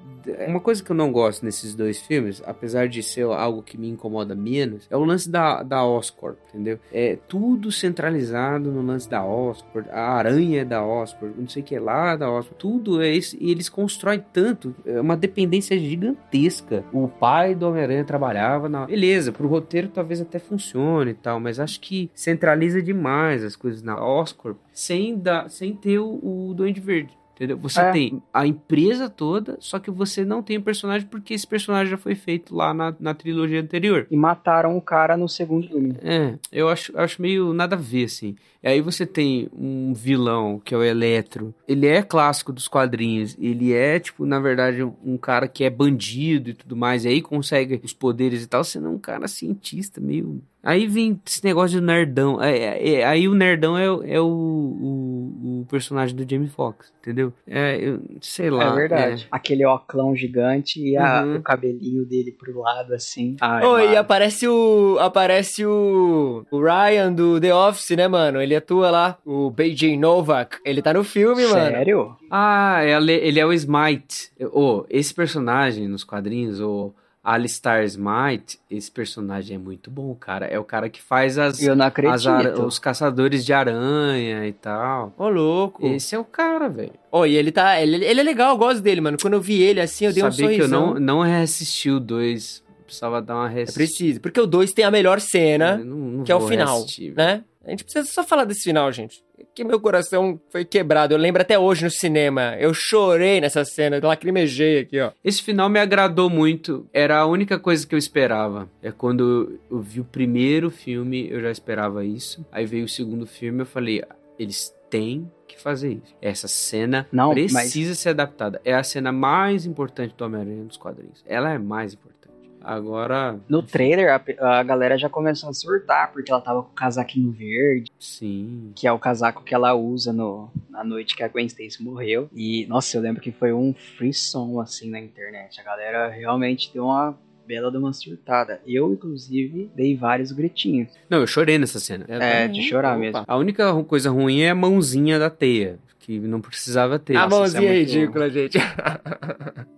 Uma coisa que eu não gosto nesses dois filmes, apesar de ser algo que me incomoda menos, é o lance da, da Oscorp, entendeu? É tudo centralizado no lance da Oscorp, a aranha é da Oscorp, não sei o que lá da Oscorp, tudo é isso, e eles constroem tanto, é uma dependência gigantesca. O pai do Homem-Aranha trabalhava na. Beleza, pro roteiro talvez até funcione e tal, mas acho que centraliza demais as coisas na Oscorp sem, dar, sem ter o, o Duende Verde. Entendeu? Você É. tem a empresa toda, só que você não tem o personagem porque esse personagem já foi feito lá na, na trilogia anterior. E mataram o cara no segundo filme. É, eu acho, acho meio nada a ver, assim. E aí você tem um vilão, que é o Eletro. Ele é clássico dos quadrinhos. Ele é, tipo, na verdade, um cara que é bandido e tudo mais. E aí consegue os poderes e tal, sendo um cara cientista, meio. Aí vem esse negócio de nerdão. É, é, é, aí o nerdão é, o- é o, o, o personagem do Jamie Foxx, entendeu? É, eu sei lá. é verdade. Aquele oclão gigante e a- Uhum. o cabelinho dele pro lado, assim. Ai, Oi, mano. aparece o. Aparece o. O Ryan do The Office, né, mano? Ele atua lá. O BJ Novak. Ele tá no filme, mano. Sério? Ah, ele, ele é o Smite. Oh, esse personagem nos quadrinhos, o Alistar Smite, esse personagem é muito bom, cara. É o cara que faz as, Eu não as os caçadores de aranha e tal. Ô, louco. Esse é o cara, velho. Ô, e ele tá. Ele, ele é legal, eu gosto dele, mano. Quando eu vi ele assim, eu dei um Sabia que eu sorrisão. não, não reassisti o 2. Precisava dar uma É reassistida. preciso. Porque o 2 tem a melhor cena, não- não que é o final, reassistir, velho. né? A gente precisa só falar desse final, gente. Que meu coração foi quebrado. Eu lembro até hoje no cinema. Eu chorei nessa cena, eu lacrimejei aqui, ó. Esse final me agradou muito. Era a única coisa que eu esperava. É quando eu vi o primeiro filme, eu já esperava isso. Aí veio o segundo filme, eu falei, Eles têm que fazer isso. Essa cena Não, precisa ser adaptada. É a cena mais importante do Homem-Aranha nos quadrinhos. Ela é mais importante. Agora, No trailer, a, a galera já começou a surtar, porque ela tava com o casaquinho verde, sim. que é o casaco que ela usa no, na noite que a Gwen Stacy morreu. E, nossa, eu lembro que foi um frisson, assim, na internet. A galera realmente deu uma bela de uma surtada. Eu, inclusive, dei vários gritinhos. Não, eu chorei nessa cena. É, de chorar Opa. mesmo. A única coisa ruim é a mãozinha da teia, que não precisava ter. A Nossa, mãozinha é isso é ridícula, gente.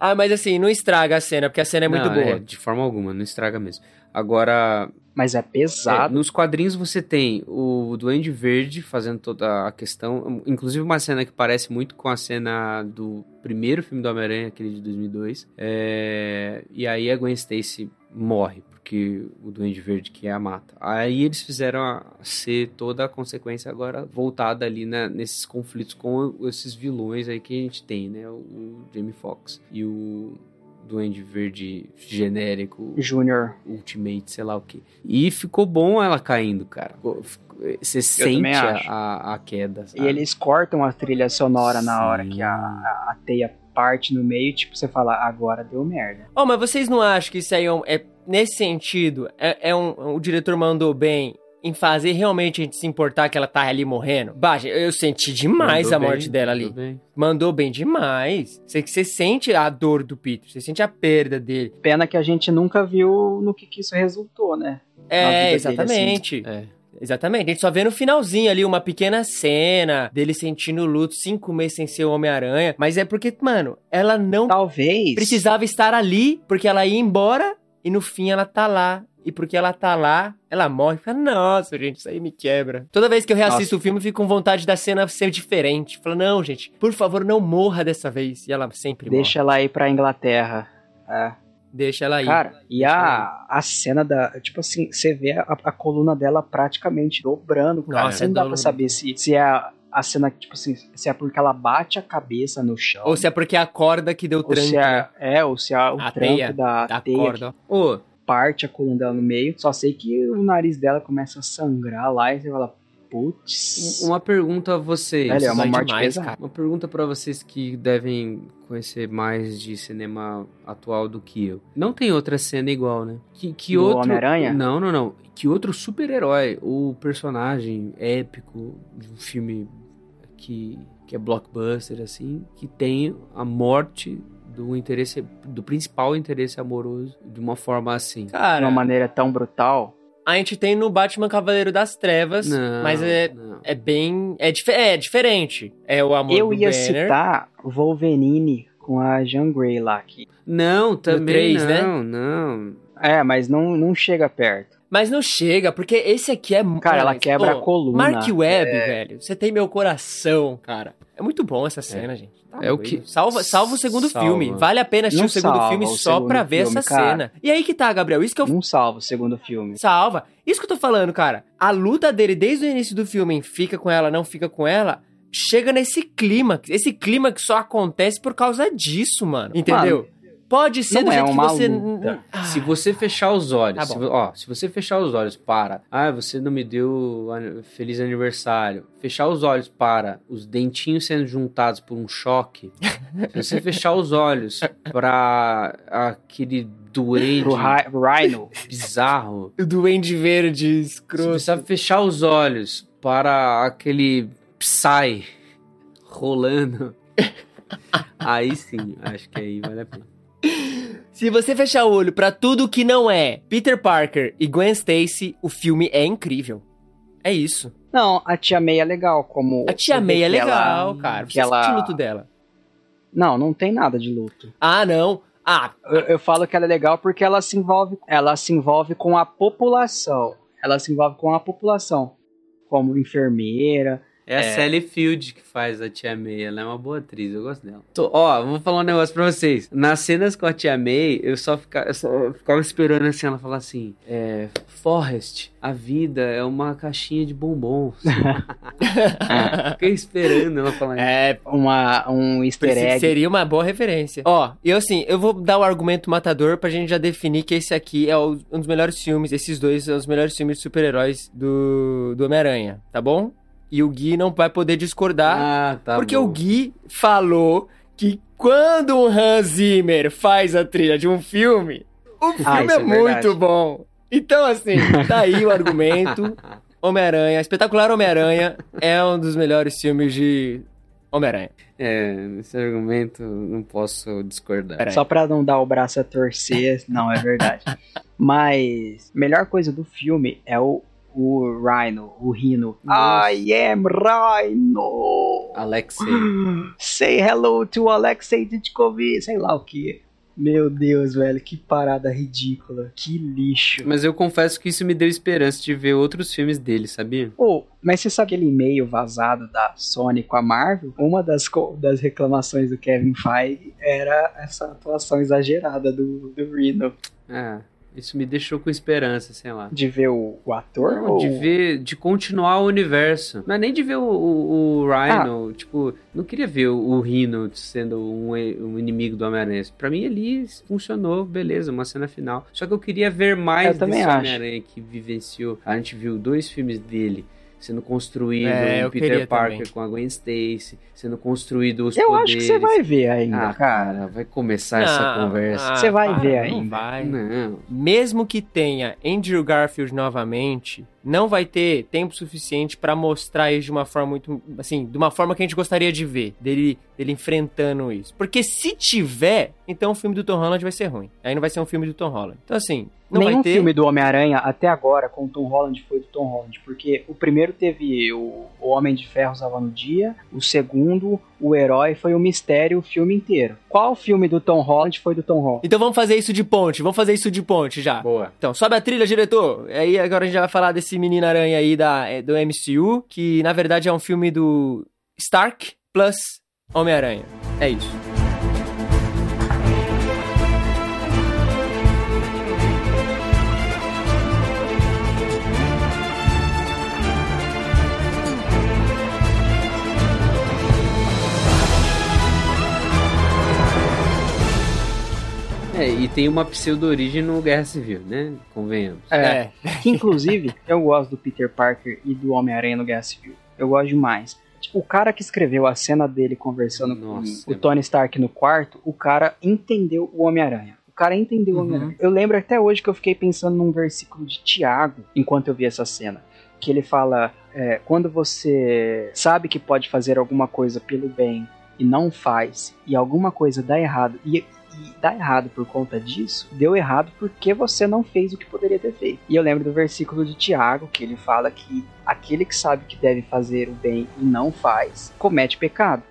ah, mas assim, não estraga a cena, porque a cena é muito Não, boa. de forma alguma, não estraga mesmo. Agora, Mas é É, pesado. nos quadrinhos você tem o Duende Verde fazendo toda a questão, inclusive uma cena que parece muito com a cena do primeiro filme do Homem-Aranha, aquele de 2002. É, e aí a Gwen Stacy morre, porque o Duende Verde que a mata. Aí eles fizeram a, ser toda a consequência agora voltada ali na- nesses conflitos com esses vilões aí que a gente tem, né? O, o Jamie Foxx e o Duende Verde genérico Júnior. Ultimate, sei lá o que. E ficou bom ela caindo, cara. Você sente a, a, queda. E sabe? eles cortam a trilha sonora na hora Sim. que a, a teia parte no meio, tipo, você fala, agora deu merda. Oh, mas vocês não acham que isso aí é, um- é- nesse sentido, é, é um, o diretor mandou bem em fazer realmente a gente se importar que ela tá ali morrendo? Baixa, eu senti demais Mandou a morte bem, dela mandou ali. bem. Mandou bem demais. Você, você sente a dor do Peter, você sente a perda dele. Pena que a gente nunca viu no que, que isso resultou, né? É, dele, exatamente. É. Exatamente. A gente só vê no finalzinho ali uma pequena cena dele sentindo luto cinco meses sem ser o Homem-Aranha. Mas é porque, mano, ela não Talvez. precisava estar ali, porque ela ia embora e no fim ela tá lá. E porque ela tá lá, ela morre. Fala, Nossa, gente, isso aí me quebra. Toda vez que eu reassisto o filme, eu fico com vontade da cena ser diferente. Fala, não, gente, por favor, não morra dessa vez. E ela sempre morre. Deixa ela ir pra Inglaterra. É. Deixa ela aí. Cara, e a, a cena da. Tipo assim, você vê a, a coluna dela praticamente dobrando, cara. Nossa, Você não dá pra saber se, se é a, a cena, tipo assim, se é porque ela bate a cabeça no chão. Ou se é porque é a corda que deu ou tranco, se é, é, ou se é o A tranco teia, da, da teia corda. que parte a coluna dela no meio. Só sei que o nariz dela começa a sangrar lá e você fala, putz. uma pergunta a vocês. Velho, é uma morte demais, pesada. cara. Uma pergunta pra vocês que devem conhecer mais de cinema atual do que eu. Não tem outra cena igual, né? Que, que Do outro. Homem-Aranha? Não, não, não. Que outro super-herói ou personagem épico de um filme que, que é blockbuster, assim, que tem a morte do interesse, do principal interesse amoroso de uma forma assim. De Cara, uma maneira tão brutal. A gente tem no Batman Cavaleiro das Trevas, Não, mas é, não. é bem. É, dif é diferente. É o amor Eu do ia Banner. citar Wolverine com a Jean Grey lá. Que, Não, também três, né? não, não. é, mas não, não chega perto. Mas não chega, porque esse aqui é. Cara, ela quebra pô, a coluna. Mark Webb, É. velho. Você tem meu coração, cara. É muito bom essa cena, gente. Tá É o doido. que- Salva, salva o segundo Salva. filme. Vale a pena assistir Não o segundo salva filme o só segundo pra ver filme, essa cara. cena. E aí que tá, Gabriel. Isso que eu Não salva o segundo filme. Salva. Isso que eu tô falando, cara. A luta dele desde o início do filme em fica com ela, não fica com ela, chega nesse clima. Esse clima que só acontece por causa disso, mano. Entendeu? Pode ser não do é jeito uma que você. luta. Ah, Se você fechar os olhos, Tá se, ó, se você fechar os olhos para, ah, você não me deu feliz aniversário. Fechar os olhos para os dentinhos sendo juntados por um choque. se você fechar os olhos para aquele duende Pro Rhino. bizarro, O Duende Verde se escroto. você fechar os olhos para aquele Psy rolando, aí sim, acho que aí vale a pena. Se você fechar o olho pra tudo que não é Peter Parker e Gwen Stacy, o filme é incrível. É isso. Não, a Tia May é legal, como... A tia May é que ela- legal, cara. Você ela- luto dela. Não, não tem nada de luto. Ah, não. Ah, Eu, eu falo que ela é legal porque ela se envolve, ela se envolve com a população. Ela se envolve com a população, como enfermeira. É a Sally Field que faz a Tia May. Ela é uma boa atriz, eu gosto dela. Tô, ó, vou falar um negócio pra vocês. Nas cenas com a Tia May, eu só, fica, eu só ficava esperando assim, ela falar assim: é, Forrest, a vida é uma caixinha de bombons. Fiquei esperando ela falar isso. É uma, um easter egg. Seria uma boa referência. Ó, e assim, eu vou dar o argumento matador pra gente já definir que esse aqui é um dos melhores filmes, esses dois são os melhores filmes de super-heróis do, do Homem-Aranha, tá bom? E o Gui não vai poder discordar, Ah, tá porque bom. o Gui falou que quando um Hans Zimmer faz a trilha de um filme, o filme Ah, é, é muito bom. Então, assim, tá aí o argumento. Homem-Aranha, Espetacular Homem-Aranha é um dos melhores filmes de Homem-Aranha. É, nesse argumento não posso discordar. Só pra não dar o braço a torcer, não, é verdade. Mas, melhor coisa do filme é o, o Rhino, o Rhino. Nossa. I am Rhino! Alexei. Say hello to Alexei Ditkovic, sei lá o que. Meu Deus, velho, que parada ridícula. Que lixo. Mas eu confesso que isso me deu esperança de ver outros filmes dele, sabia? Pô, mas você sabe aquele e-mail vazado da Sony com a Marvel? Uma das, das reclamações do Kevin Feige era essa atuação exagerada do, do Rhino. Ah, isso me deixou com esperança, sei lá. De ver o, o ator? Não, ou... de ver, de continuar o universo. Não é nem de ver o, o, o Rhino, tipo, não queria ver o, o Rhino sendo um, um inimigo do Homem-Aranha. Pra mim ali funcionou, beleza, uma cena final. Só que eu queria ver mais Eu desse. Homem-Aranha que vivenciou. A gente viu dois filmes dele sendo construído, É, eu Peter Parker também. com a Gwen Stacy, sendo construído os Eu poderes. acho que você vai ver ainda, Ah, cara. vai começar essa Não, conversa. ah, Você vai para, ver não ainda. vai. Não. Mesmo que tenha Andrew Garfield novamente, não vai ter tempo suficiente pra mostrar isso de uma forma muito, assim, de uma forma que a gente gostaria de ver, dele, dele enfrentando isso. Porque se tiver, então o filme do Tom Holland vai ser ruim. Aí não vai ser um filme do Tom Holland. Então assim, não Nenhum vai ter. filme do Homem-Aranha até agora com o Tom Holland foi do Tom Holland, porque o primeiro teve o, o Homem de Ferro Salva no Dia, o segundo, o Herói, foi o mistério o filme inteiro. Qual filme do Tom Holland foi do Tom Holland? Então vamos fazer isso de ponte, vamos fazer isso de ponte já. Boa. Então, sobe a trilha, diretor. Aí agora a gente já vai falar desse Menino Aranha aí da, é, do MCU, que na verdade é um filme do Stark plus Homem-Aranha. É isso. É, e tem uma pseudo-origem no Guerra Civil, né? Convenhamos. É. Que inclusive eu gosto do Peter Parker e do Homem-Aranha no Guerra Civil. Eu gosto demais. Tipo, o cara que escreveu a cena dele conversando Nossa, com é o Tony Stark no quarto, o cara entendeu o Homem-Aranha. O cara entendeu o Uhum. Homem-Aranha. Eu lembro até hoje que eu fiquei pensando num versículo de Tiago enquanto eu vi essa cena. Que ele fala: é, quando você sabe que pode fazer alguma coisa pelo bem e não faz, e alguma coisa dá errado, e, e dá errado por conta disso, deu errado porque você não fez o que poderia ter feito. E eu lembro do versículo de Tiago, que ele fala que aquele que sabe que deve fazer o bem e não faz, comete pecado.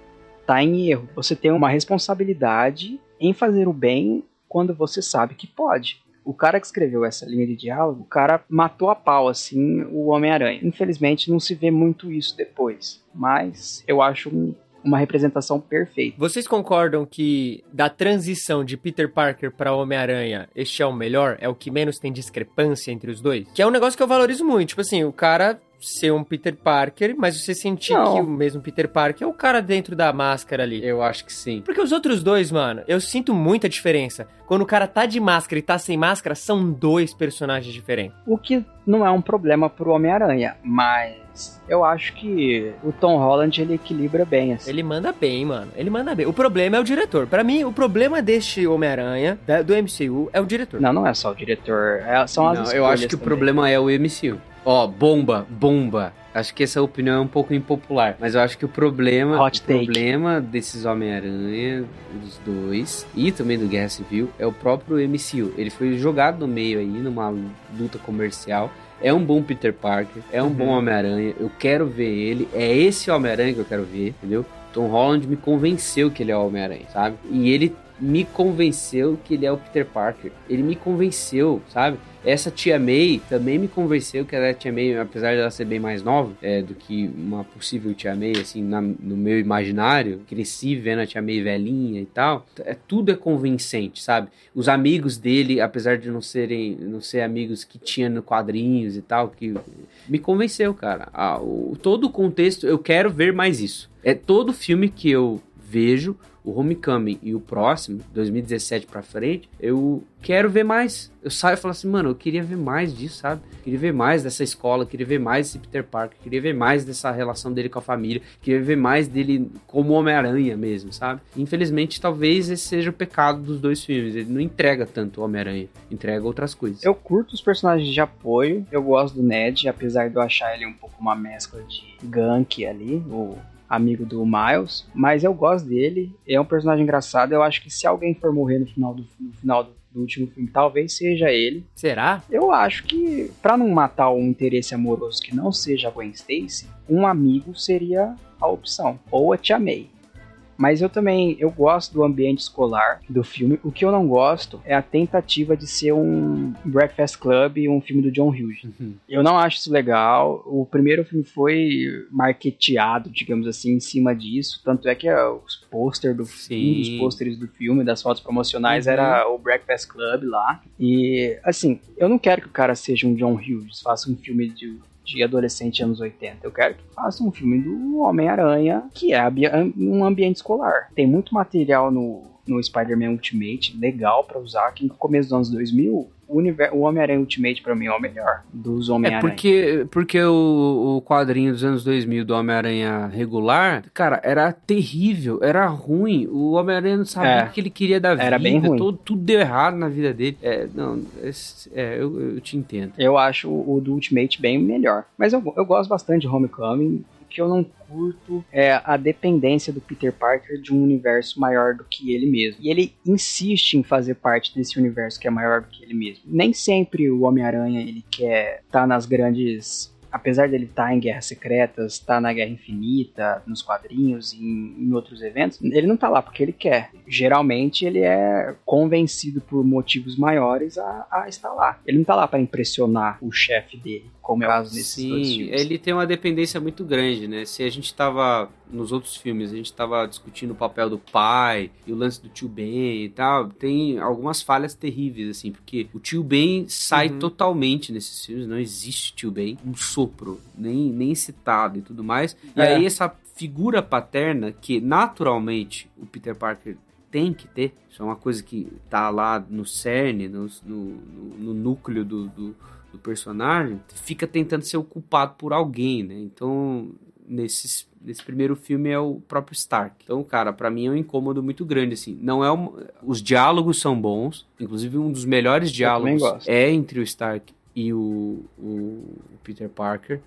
Tá em erro. Você tem uma responsabilidade em fazer o bem quando você sabe que pode. O cara que escreveu essa linha de diálogo, o cara matou a pau, assim, o Homem-Aranha. Infelizmente, não se vê muito isso depois. Mas eu acho um- uma representação perfeita. Vocês concordam que da transição de Peter Parker pra Homem-Aranha, este é o melhor? É o que menos tem discrepância entre os dois? Que é um negócio que eu valorizo muito. Tipo assim, o cara ser um Peter Parker, mas você sentir Não. que o mesmo Peter Parker é o cara dentro da máscara ali. Eu acho que sim. Porque os outros dois, mano, eu sinto muita diferença. Quando o cara tá de máscara e tá sem máscara, são dois personagens diferentes. O que não é um problema pro Homem-Aranha, mas eu acho que o Tom Holland ele equilibra bem assim. Ele manda bem, mano. Ele manda bem. O problema é o diretor. Pra mim, o problema deste Homem-Aranha, do MCU, é o diretor. Não, não é só o diretor, é- são as Não, eu acho que o também. problema é o MCU. Ó, bomba, bomba. Acho que essa opinião é um pouco impopular, mas eu acho que o problema, o problema desses Homem-Aranha, dos dois, e também do Guerra Civil, é o próprio MCU. Ele foi jogado no meio aí, numa luta comercial. É um bom Peter Parker, é um Uhum. bom Homem-Aranha, eu quero ver ele, é esse Homem-Aranha que eu quero ver, entendeu? Tom Holland me convenceu que ele é o Homem-Aranha, sabe? E ele me convenceu que ele é o Peter Parker. Ele me convenceu, sabe? Essa tia May também me convenceu que ela é tia May, apesar de ela ser bem mais nova é, do que uma possível tia May, assim, na, no meu imaginário. Cresci vendo a tia May velhinha e tal. É, tudo é convincente, sabe? Os amigos dele, apesar de não serem, não ser amigos que tinha no quadrinhos e tal, que me convenceu, cara. Ah, o, todo o contexto, eu quero ver mais isso. É todo filme que eu vejo, o Homecoming e o próximo, 2017 pra frente, eu quero ver mais. Eu saio e falo assim, mano, eu queria ver mais disso, sabe? Queria ver mais dessa escola, queria ver mais desse Peter Parker, queria ver mais dessa relação dele com a família, queria ver mais dele como Homem-Aranha mesmo, sabe? Infelizmente, talvez esse seja o pecado dos dois filmes. Ele não entrega tanto o Homem-Aranha, entrega outras coisas. Eu curto os personagens de apoio, eu gosto do Ned, apesar de eu achar ele um pouco uma mescla de gank ali, o amigo do Miles, mas eu gosto dele, é um personagem engraçado. Eu acho que se alguém for morrer no final do, no final do, do último filme, talvez seja ele. Será? Eu acho que para não matar um interesse amoroso que não seja a Gwen Stacy, um amigo seria a opção, ou a Tia May. Mas eu também eu gosto do ambiente escolar do filme. O que eu não gosto é a tentativa de ser um Breakfast Club, um filme do John Hughes. Uhum. Eu não acho isso legal. O primeiro filme foi marketeado, digamos assim, em cima disso. Tanto é que é, os pôster do Sim. um dos pôsteres do filme, das fotos promocionais, Uhum. era o Breakfast Club lá. E assim, eu não quero que o cara seja um John Hughes, faça um filme de de adolescente anos 80. Eu quero que faça um filme do Homem-Aranha, que é um ambiente escolar. Tem muito material no, no Spider-Man Ultimate, legal pra usar, que no começo dos anos 2000, o, Homem-Aranha Ultimate pra mim é o melhor dos É Homem-Aranha. porque, porque o, o quadrinho dos anos 2000 do Homem-Aranha regular, cara, era terrível, era ruim. O Homem-Aranha não sabia É. o que ele queria da vida. Era bem ruim. Todo, tudo deu errado na vida dele. É, não, é, eu, eu te entendo. Eu acho o do Ultimate bem melhor. Mas eu, eu gosto bastante de Homecoming. Que eu não curto é a dependência do Peter Parker de um universo maior do que ele mesmo. E ele insiste em fazer parte desse universo que é maior do que ele mesmo. Nem sempre o Homem-Aranha ele quer estar nas grandes. Apesar dele estar em Guerras Secretas, estar na Guerra Infinita, nos quadrinhos, em, em outros eventos, ele não tá lá porque ele quer. Geralmente ele é convencido por motivos maiores a, a estar lá. Ele não tá lá para impressionar o chefe dele, como é o caso nesses dois Sim, filmes. ele tem uma dependência muito grande, né? Se a gente tava nos outros filmes, a gente tava discutindo o papel do pai e o lance do tio Ben e tal, tem algumas falhas terríveis, assim, porque o tio Ben sai Uhum. totalmente nesses filmes, não existe tio Ben, um sopro, nem, nem citado e tudo mais. E É. aí essa figura paterna que naturalmente o Peter Parker tem que ter, isso é uma coisa que tá lá no cerne, no, no, no- no núcleo do, do, do personagem, fica tentando ser o culpado por alguém, né? Então, nesses, nesse primeiro filme é o próprio Stark. Então, cara, pra mim é um incômodo muito grande, assim. Não é um, os diálogos são bons, inclusive um dos melhores diálogos é entre o Stark e o, o Peter Parker,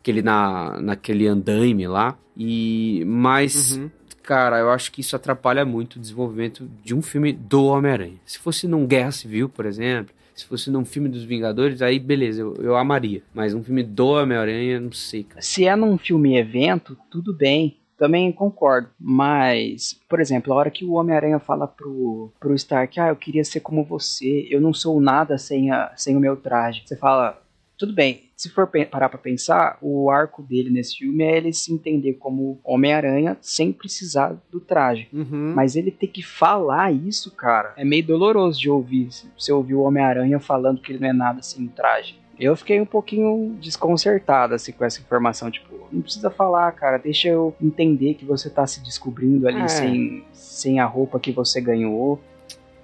aquele na, naquele andaime lá. E mas Uhum. cara, eu acho que isso atrapalha muito o desenvolvimento de um filme do Homem-Aranha. Se fosse num Guerra Civil, por exemplo, se fosse num filme dos Vingadores, aí beleza, eu, eu amaria. Mas um filme do Homem-Aranha, não sei, cara. Se é num filme evento, tudo bem. Também concordo, mas, por exemplo, a hora que o Homem-Aranha fala pro, pro Stark, ah, eu queria ser como você, eu não sou nada sem, a, sem o meu traje. Você fala, tudo bem, se for parar pra pensar, o arco dele nesse filme é ele se entender como Homem-Aranha sem precisar do traje. Uhum. Mas ele ter que falar isso, cara, é meio doloroso de ouvir. Você ouvir o Homem-Aranha falando que ele não é nada sem traje. Eu fiquei um pouquinho desconcertado assim com essa informação, tipo, não precisa falar, cara, deixa eu entender que você tá se descobrindo ali É. sem, sem a roupa que você ganhou.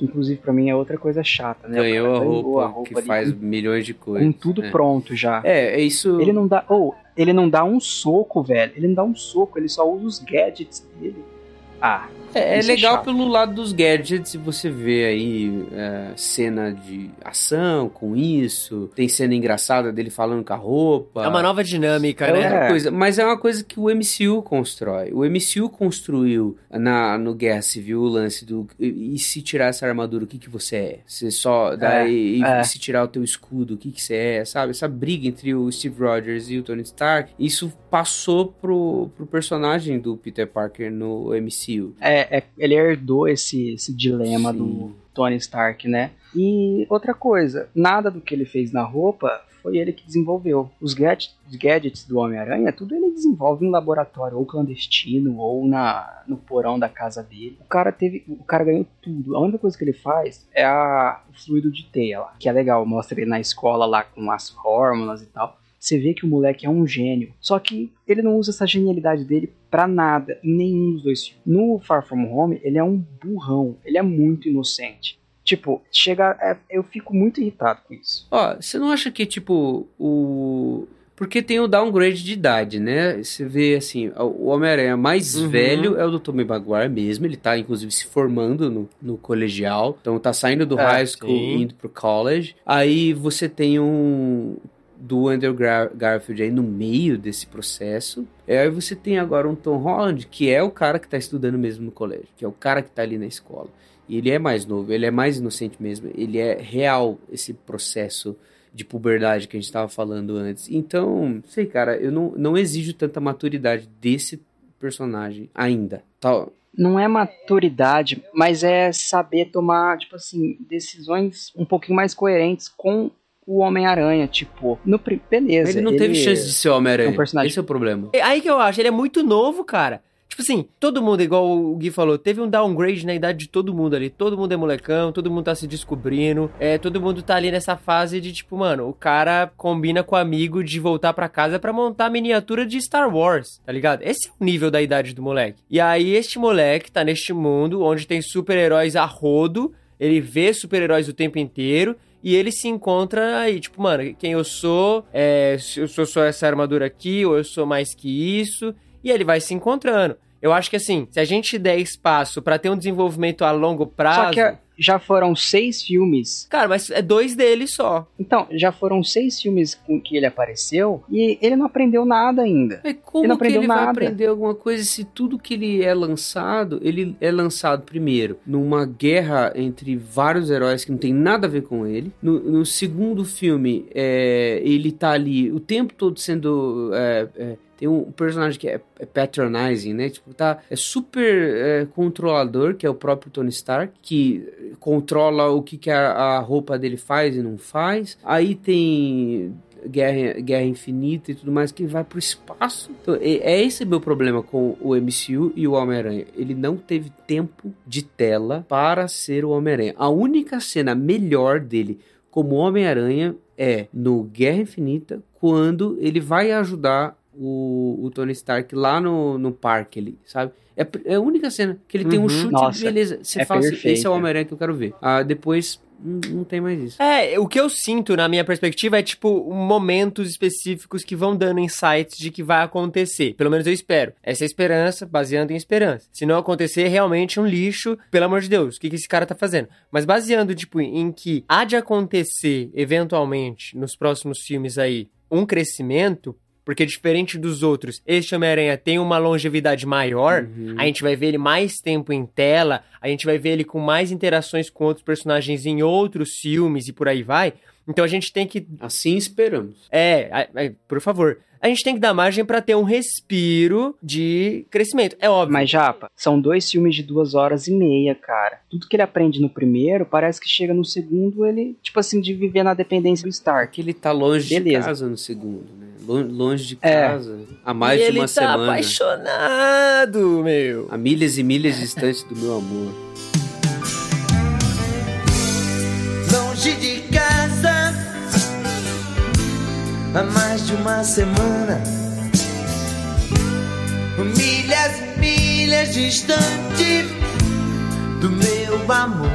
Inclusive pra mim é outra coisa chata, né? Ganhou a ganhou roupa, que ali faz milhões de coisas. com tudo é. pronto já. É, é isso. Ele não dá, ou ele não dá um soco, velho. Ele não dá um soco, ele só usa os gadgets dele. Ah, É, é é legal chato. pelo lado dos gadgets, e você vê aí é, cena de ação com isso, tem cena engraçada dele falando com a roupa. É uma nova dinâmica, É né? outra É. coisa, mas é uma coisa que o MCU constrói. O MCU construiu na, no Guerra Civil o lance do. E, e se tirar essa armadura, o que, que você é? Você só. Daí, e, é. e se tirar o teu escudo, o que, que você é? Sabe? Essa briga entre o Steve Rogers e o Tony Stark, isso passou pro, pro personagem do Peter Parker no MCU. MCU. É, é, ele herdou esse, esse dilema Sim. do Tony Stark, né? E outra coisa, nada do que ele fez na roupa foi ele que desenvolveu. Os gadgets, os gadgets do Homem-Aranha, tudo ele desenvolve em laboratório, ou clandestino, ou na, no porão da casa dele. O cara teve. O cara ganhou tudo. A única coisa que ele faz é a, o fluido de teia lá. Que é legal, mostra ele na escola lá com as fórmulas e tal. Você vê que o moleque é um gênio. Só que ele não usa essa genialidade dele pra nada, em nenhum dos dois filmes. No Far From Home, ele é um burrão. Ele é muito inocente. Tipo, chega. é- eu fico muito irritado com isso. Ó, você não acha que, tipo, o. Porque tem o downgrade de idade, né? Você vê, assim, o Homem-Aranha mais Uhum. velho é o do Tobey Maguire mesmo. Ele tá, inclusive, se formando no, no colegial. Então, tá saindo do É, high school e indo pro college. Aí você tem um do Andrew Gar- Garfield aí no meio desse processo. E aí você tem agora um Tom Holland, que é o cara que tá estudando mesmo no colégio. Que é o cara que tá ali na escola. E ele é mais novo, ele é mais inocente mesmo. Ele é real esse processo de puberdade que a gente tava falando antes. Então, sei, cara, eu não, não exijo tanta maturidade desse personagem ainda. Tá, Não é maturidade, mas é saber tomar, tipo assim, decisões um pouquinho mais coerentes com o Homem-Aranha. Tipo, no beleza. ele não teve chance de ser Homem-Aranha. é um personagem- Esse é o problema. É aí que eu acho, ele é muito novo, cara. Tipo assim, todo mundo, igual o Gui falou, teve um downgrade na idade de todo mundo ali. Todo mundo é molecão, todo mundo tá se descobrindo. É, todo mundo tá ali nessa fase de, tipo, mano, o cara combina com o amigo de voltar pra casa pra montar a miniatura de Star Wars, tá ligado? Esse é o nível da idade do moleque. E aí, este moleque tá neste mundo onde tem super-heróis a rodo, ele vê super-heróis o tempo inteiro. E ele se encontra aí, tipo, mano, quem eu sou, é, eu sou só essa armadura aqui, ou eu sou mais que isso e ele vai se encontrando. Eu acho que assim, se a gente der espaço pra ter um desenvolvimento a longo prazo. Só que é- já foram seis filmes. Cara, mas é dois deles só. Então, já foram seis filmes com que ele apareceu e ele não aprendeu nada ainda. Mas como Ele não que aprendeu ele vai nada. aprender alguma coisa se tudo que ele é lançado, ele é lançado primeiro numa guerra entre vários heróis que não tem nada a ver com ele. No, no segundo filme, é, ele tá ali o tempo todo sendo. é, é, tem um personagem que é, é patronizing, né? Tipo, tá, é super é, controlador, que é o próprio Tony Stark, que controla o que, que a, a roupa dele faz e não faz. Aí tem Guerra, Guerra Infinita e tudo mais, que vai pro espaço. Então, é, esse meu problema com o MCU e o Homem-Aranha. Ele não teve tempo de tela para ser o Homem-Aranha. A única cena melhor dele como Homem-Aranha é no Guerra Infinita, quando ele vai ajudar o, o Tony Stark lá no, no parque ali, sabe? É, é a única cena que ele tem um Uhum. chute, Nossa, beleza. Você é fala assim, perfeito. esse é o Homem-Aranha que eu quero ver. Ah, depois, não, não tem mais isso. É, o que eu sinto na minha perspectiva é tipo momentos específicos que vão dando insights de que vai acontecer. Pelo menos eu espero. Essa é a esperança, baseando em esperança. Se não acontecer, realmente um lixo, pelo amor de Deus, o que, que esse cara tá fazendo? Mas baseando, tipo, em que há de acontecer, eventualmente, nos próximos filmes aí, um crescimento. Porque diferente dos outros, este Homem-Aranha tem uma longevidade maior. Uhum. A gente vai ver ele mais tempo em tela, a gente vai ver ele com mais interações com outros personagens em outros filmes e por aí vai. Então a gente tem que. Assim esperamos. É, a- a- por favor. A gente tem que dar margem pra ter um respiro de crescimento. É óbvio. Mas, Japa, são dois filmes de duas horas e meia, cara. Tudo que ele aprende no primeiro, parece que chega no segundo, ele, tipo assim, de viver na dependência do Stark. Porque ele tá longe Beleza. de casa no segundo, né? Lon- Longe de É. casa. Há mais e de ele uma tá semana. apaixonado, meu. Há milhas e milhas distante do meu amor. Há mais de uma semana. Milhas e milhas distante do meu amor.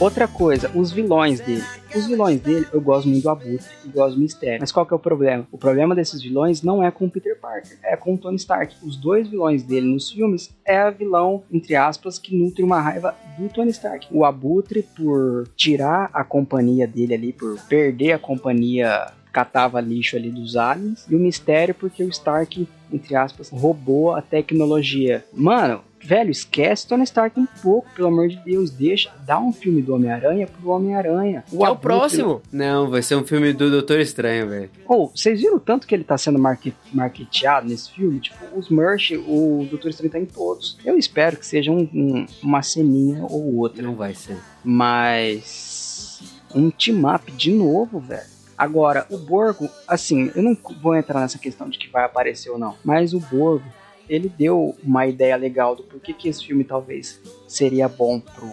Outra coisa, os vilões dele. Os vilões dele, eu gosto muito do Abutre e gosto do Mistério. Mas qual que é o problema? O problema desses vilões não é com o Peter Parker, é com o Tony Stark. Os dois vilões dele nos filmes é a vilão, entre aspas, que nutre uma raiva do Tony Stark. O Abutre por tirar a companhia dele ali, por perder a companhia catava lixo ali dos aliens, e o Mistério porque o Stark, entre aspas, roubou a tecnologia. Mano, velho, esquece Tony Stark um pouco, pelo amor de Deus, deixa, dá um filme do Homem-Aranha pro Homem-Aranha. Que é o próximo. Não, vai ser um filme do Doutor Estranho, velho. Ou, vocês viram o tanto que ele tá sendo marque- marketeado nesse filme? Tipo, os merch, o Doutor Estranho tá em todos. Eu espero que seja um- um- uma ceninha ou outra. Não vai ser. Mas um team-up de novo, velho. Agora, o Borgo, assim, eu não vou entrar nessa questão de que vai aparecer ou não, mas o Borgo, ele deu uma ideia legal do porquê que esse filme talvez seria bom pro,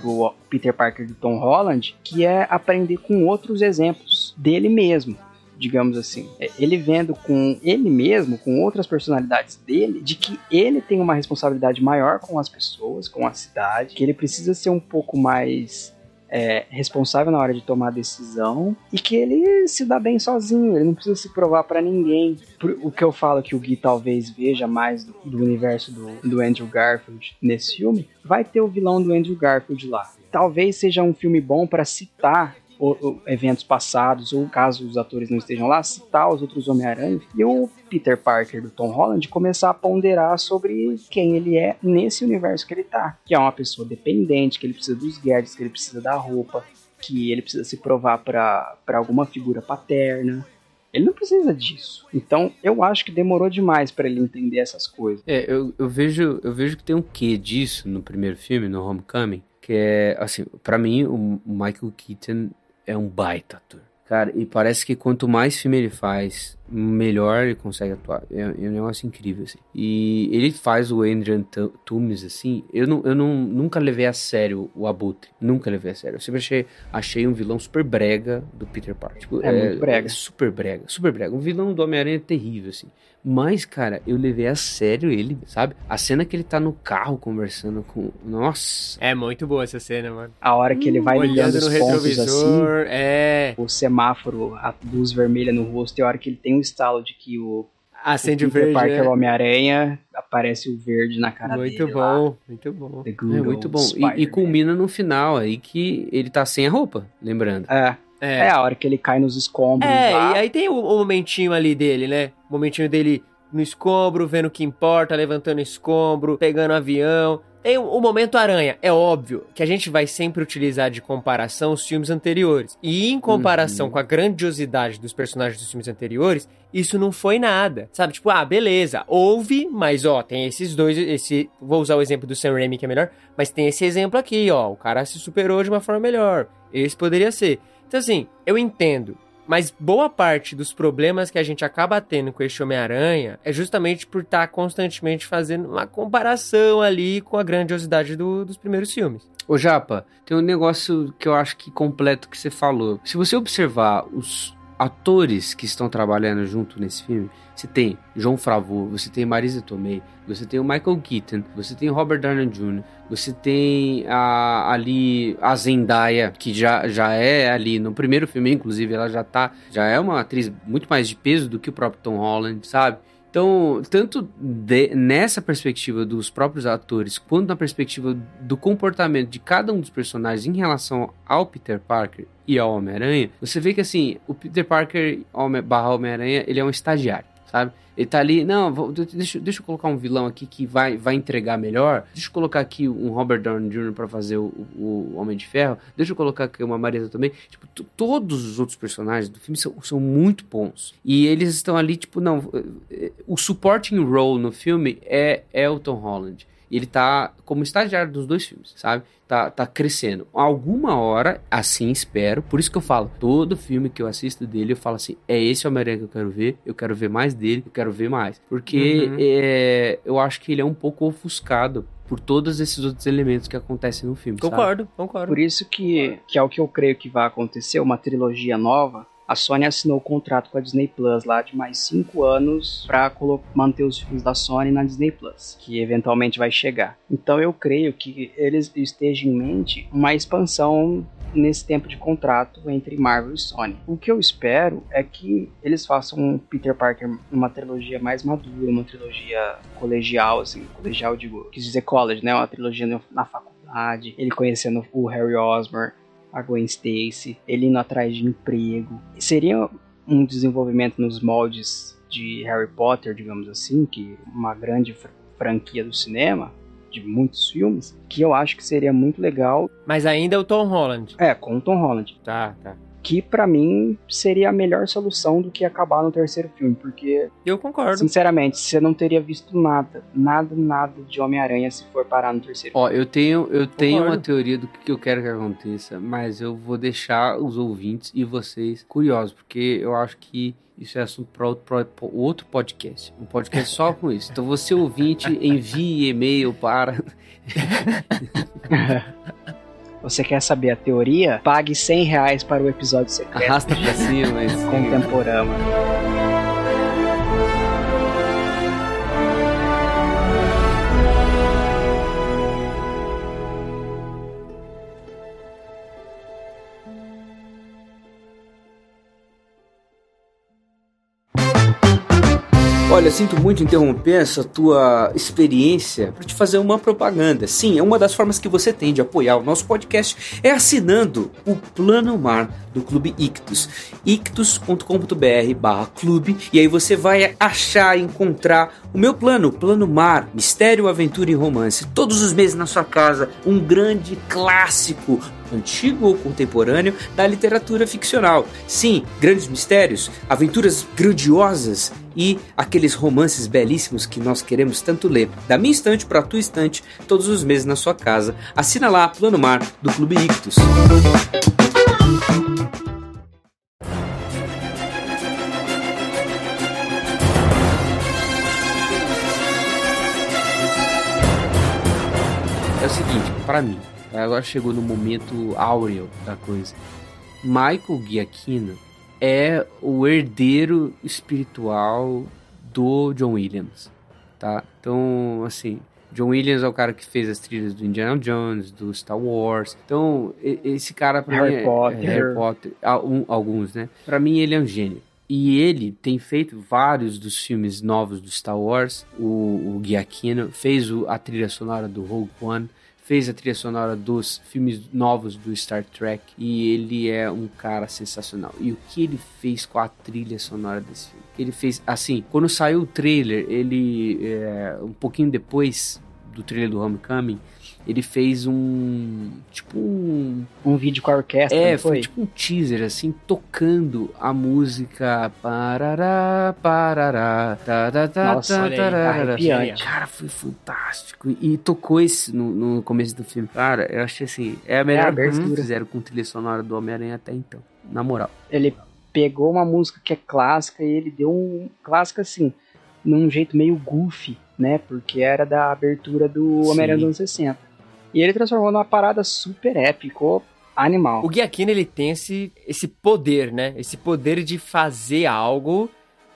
pro Peter Parker do Tom Holland, que é aprender com outros exemplos dele mesmo. Digamos assim, É, ele vendo com ele mesmo, com outras personalidades dele, de que ele tem uma responsabilidade maior com as pessoas, com a cidade, que ele precisa ser um pouco mais é, responsável na hora de tomar decisão e que ele se dá bem sozinho, ele não precisa se provar pra ninguém. O que eu falo que o Gui talvez veja mais do, do universo do, do Andrew Garfield nesse filme, vai ter o vilão do Andrew Garfield lá. Talvez seja um filme bom pra citar o- o- eventos passados, ou caso os atores não estejam lá, citar os outros Homem-Aranha e o Peter Parker do Tom Holland começar a ponderar sobre quem ele é nesse universo que ele tá. Que é uma pessoa dependente, que ele precisa dos gadgets, que ele precisa da roupa, que ele precisa se provar pra alguma figura paterna. Ele não precisa disso. Então, eu acho que demorou demais pra ele entender essas coisas. É, eu, eu vejo eu vejo que tem um quê disso no primeiro filme, no Homecoming, que é, assim, pra mim, o Michael Keaton é um baita ator. Cara, e parece que quanto mais filme ele faz, melhor ele consegue atuar. É, é um negócio incrível, assim. E ele faz o Adrian Toomes, assim. Eu, não, eu não, nunca levei a sério o Abutre. Nunca levei a sério. Eu sempre achei, achei um vilão super brega do Peter Parker. Tipo, É muito brega. é super brega, super brega. Um vilão do Homem-Aranha é terrível, assim. Mas, cara, eu levei a sério ele, sabe? A cena que ele tá no carro conversando com. Nossa! É muito boa essa cena, mano. A hora que ele vai ligando Olhando os no pontos assim, retrovisor, é. o semáforo, a luz vermelha no rosto, e a hora que ele tem um estalo de que o, Acende o o Peter verde. Parker é. Homem-Aranha, aparece o verde na cara Muito dele. lá. bom, muito bom. The good É muito old bom. E, e culmina no final aí que ele tá sem a roupa, lembrando. É, é. É, a hora que ele cai nos escombros é lá. e aí tem o, o momentinho ali dele, né? O momentinho dele no escombro, vendo o que importa, levantando escombro, pegando avião. Tem o, o momento aranha. É óbvio que a gente vai sempre utilizar de comparação os filmes anteriores. E em comparação Uhum. com a grandiosidade dos personagens dos filmes anteriores, isso não foi nada. Sabe? Tipo, ah, beleza, houve, mas ó, tem esses dois, esse, vou usar o exemplo do Sam Raimi que é melhor, mas tem esse exemplo aqui, ó, o cara se superou de uma forma melhor. Esse poderia ser. Então assim, eu entendo. Mas boa parte dos problemas que a gente acaba tendo com este Homem-Aranha é justamente por estar constantemente fazendo uma comparação ali com a grandiosidade do- dos primeiros filmes. Ô Japa, tem um negócio que eu acho que completo que você falou. Se você observar os atores que estão trabalhando junto nesse filme, você tem João Favreau, você tem Marisa Tomei, você tem o Michael Keaton, você tem o Robert Downey Jr., você tem a, ali a Zendaya, que já, já é ali no primeiro filme, inclusive, ela já tá, já é uma atriz muito mais de peso do que o próprio Tom Holland, sabe? Então, tanto de- nessa perspectiva dos próprios atores, quanto na perspectiva do comportamento de cada um dos personagens em relação ao Peter Parker e ao Homem-Aranha, você vê que assim, o Peter Parker barra Homem-Aranha, ele é um estagiário, sabe? Ele tá ali, não, vou- deixa, deixa eu colocar um vilão aqui que vai, vai entregar melhor. Deixa eu colocar aqui um Robert Downey Jr. pra fazer o, o Homem de Ferro. Deixa eu colocar aqui uma Marisa também. Tipo, todos os outros personagens do filme são, são muito bons. E eles estão ali, tipo, não. eh, eh, O supporting role no filme é, é o Tom Holland. Ele tá como estagiário dos dois filmes, sabe? Tá, tá crescendo. Alguma hora, assim espero. Por isso que eu falo, todo filme que eu assisto dele, eu falo assim: é esse Homem-Aranha que eu quero ver, eu quero ver mais dele, eu quero ver mais. Porque Uhum. é, eu acho que ele é um pouco ofuscado por todos esses outros elementos que acontecem no filme. sabe? Concordo, concordo. Por isso que, que é o que eu creio que vai acontecer, uma trilogia nova. A Sony assinou o contrato com a Disney Plus lá de mais cinco anos para manter os filmes da Sony na Disney Plus, que eventualmente vai chegar. Então eu creio que eles estejam em mente uma expansão nesse tempo de contrato entre Marvel e Sony. O que eu espero é que eles façam um Peter Parker uma trilogia mais madura, uma trilogia colegial, assim, colegial digo, quis dizer college, né? Uma trilogia na faculdade, ele conhecendo o Harry Osborn, a Gwen Stacy, ele indo atrás de emprego. Seria um desenvolvimento nos moldes de Harry Potter, digamos assim, que uma grande fr- franquia do cinema. de muitos filmes, que eu acho que seria muito legal. Mas ainda é o Tom Holland. É, com o Tom Holland. Tá, tá. Que pra mim seria a melhor solução do que acabar no terceiro filme, porque, Eu concordo. sinceramente, você não teria visto nada, nada, nada de Homem-Aranha se for parar no terceiro Ó, eu tenho, eu tenho Concordo. uma teoria do que eu quero que aconteça, mas eu vou deixar os ouvintes e vocês curiosos, porque eu acho que isso é assunto para outro podcast. Um podcast só com isso. Então, você ouvinte, envie e-mail para. Você quer saber a teoria? Pague 100 reais para o episódio secreto Arrasta pra cima, contemporâneo. Olha, sinto muito interromper essa tua experiência para te fazer uma propaganda. Sim, é uma das formas que você tem de apoiar o nosso podcast é assinando o Plano Mar do Clube Ictus. ictus.com.br barra clube e aí você vai achar e encontrar o meu plano, Plano Mar, Mistério, Aventura e Romance. Todos os meses na sua casa, um grande clássico antigo ou contemporâneo da literatura ficcional. Sim, grandes mistérios, aventuras grandiosas e aqueles romances belíssimos que nós queremos tanto ler. Da minha estante para a tua estante, todos os meses na sua casa. Assina lá, Plano Mar, do Clube Ictus. É o seguinte, para mim, agora chegou no momento áureo da coisa. Michael Giacchino é o herdeiro espiritual do John Williams, tá? Então, assim, John Williams é o cara que fez as trilhas do Indiana Jones, do Star Wars. Então, esse cara Harry mim é- Potter. é Harry Potter, um- alguns, né? Pra mim ele é um gênio. E ele tem feito vários dos filmes novos do Star Wars. O, o Giacchino fez o- a trilha sonora do Rogue One, fez a trilha sonora dos filmes novos do Star Trek. E ele é um cara sensacional. E o que ele fez com a trilha sonora desse filme? Ele fez, assim, quando saiu o trailer, ele, é, um pouquinho depois do trailer do Homecoming, ele fez um, tipo um, Um vídeo com a orquestra, é, foi foi? tipo um teaser, assim, tocando a música. Parará, parará, tá, tá, tá, Nossa, aí, tararara. arrepiante. Cara, foi fantástico. E tocou esse no, no começo do filme. Cara, eu achei assim, é a melhor coisa que abertura. fizeram com trilha sonora do Homem-Aranha até então. Na moral. Ele pegou uma música que é clássica e ele deu um clássica assim, num jeito meio goofy, né? Porque era da abertura do. Homem-Aranha dos anos 60. E ele transformou numa parada super épico, animal. O Giacchino, ele tem esse, esse poder, né? Esse poder de fazer algo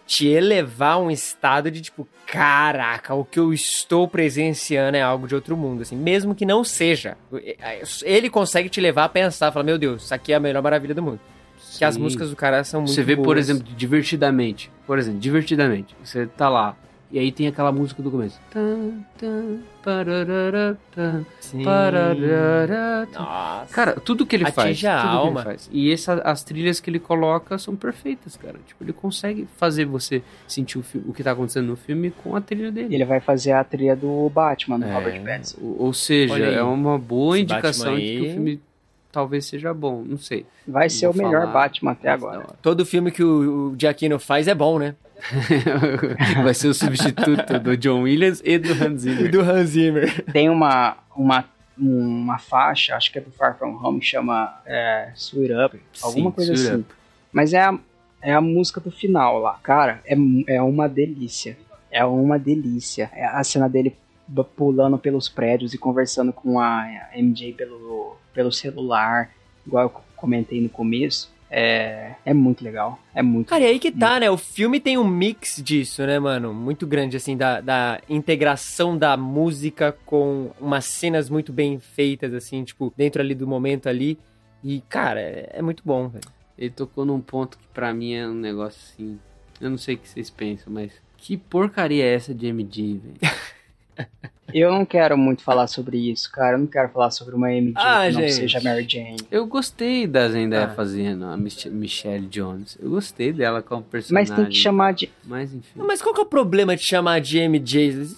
te elevar a um estado de tipo, caraca, o que eu estou presenciando é algo de outro mundo, assim, mesmo que não seja. Ele consegue te levar a pensar, falar, meu Deus, isso aqui é a melhor maravilha do mundo. Que as Sim. músicas do cara são muito Você vê, por boas. exemplo, divertidamente. Por exemplo, divertidamente. Você tá lá. E aí tem aquela música do começo. Sim. Nossa. Cara, tudo que ele faz. Atinge a tudo que ele alma. faz. E essa, as trilhas que ele coloca são perfeitas, cara. Tipo, ele consegue fazer você sentir o, o que tá acontecendo no filme com a trilha dele. Ele vai fazer a trilha do Batman, do É, Robert Pattinson. ou, seja, é uma boa Esse indicação de que o filme talvez seja bom. Não sei. Vai ser o melhor falar. Batman até agora. Todo filme que o, o Giacchino faz é bom, né? Vai ser o substituto do John Williams e do Hans Zimmer. do Hans Zimmer. Tem uma, uma, uma faixa, acho que é do Far From Home, que chama é, Sweet Up, alguma Sim, coisa assim. Up. Mas é a, é a música do final lá. Cara, é, é uma delícia. É uma delícia. É a cena dele pulando pelos prédios e conversando com a MJ pelo, pelo celular, igual eu comentei no começo. É, é muito legal. É muito Cara, e aí que tá, né? O filme tem um mix disso, né, mano? Muito grande, assim, da, da integração da música com umas cenas muito bem feitas, assim, tipo, dentro ali do momento ali. E, cara, é, é muito bom, velho. Ele tocou num ponto que pra mim é um negócio assim. Eu não sei o que vocês pensam, mas que porcaria é essa de MJ, velho? Eu não quero muito falar sobre isso, cara. Eu não quero falar sobre uma MJ Ah, que não gente. seja Mary Jane. Eu gostei da Zendaya Ah. fazendo a Mich- Michelle Jones. Eu gostei dela como personagem. Mas tem que chamar de. Mas enfim. Mas qual que é o problema de chamar de MJ?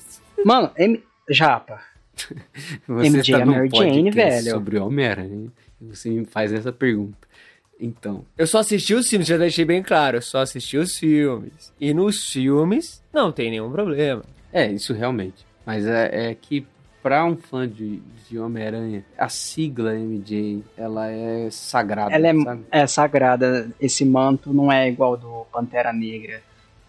Mano, M... Japa, Você MJ está é Mary Jane, velho. sobre Homem-Aranha você me faz essa pergunta. Então, Eu só assisti os filmes, já deixei bem claro. Eu só assisti os filmes. E nos filmes, não tem nenhum problema. é, isso realmente. Mas é, é que pra um fã de, de Homem-Aranha, a sigla MJ, ela é sagrada, Ela é, sabe? é sagrada. Esse manto não é igual do Pantera Negra,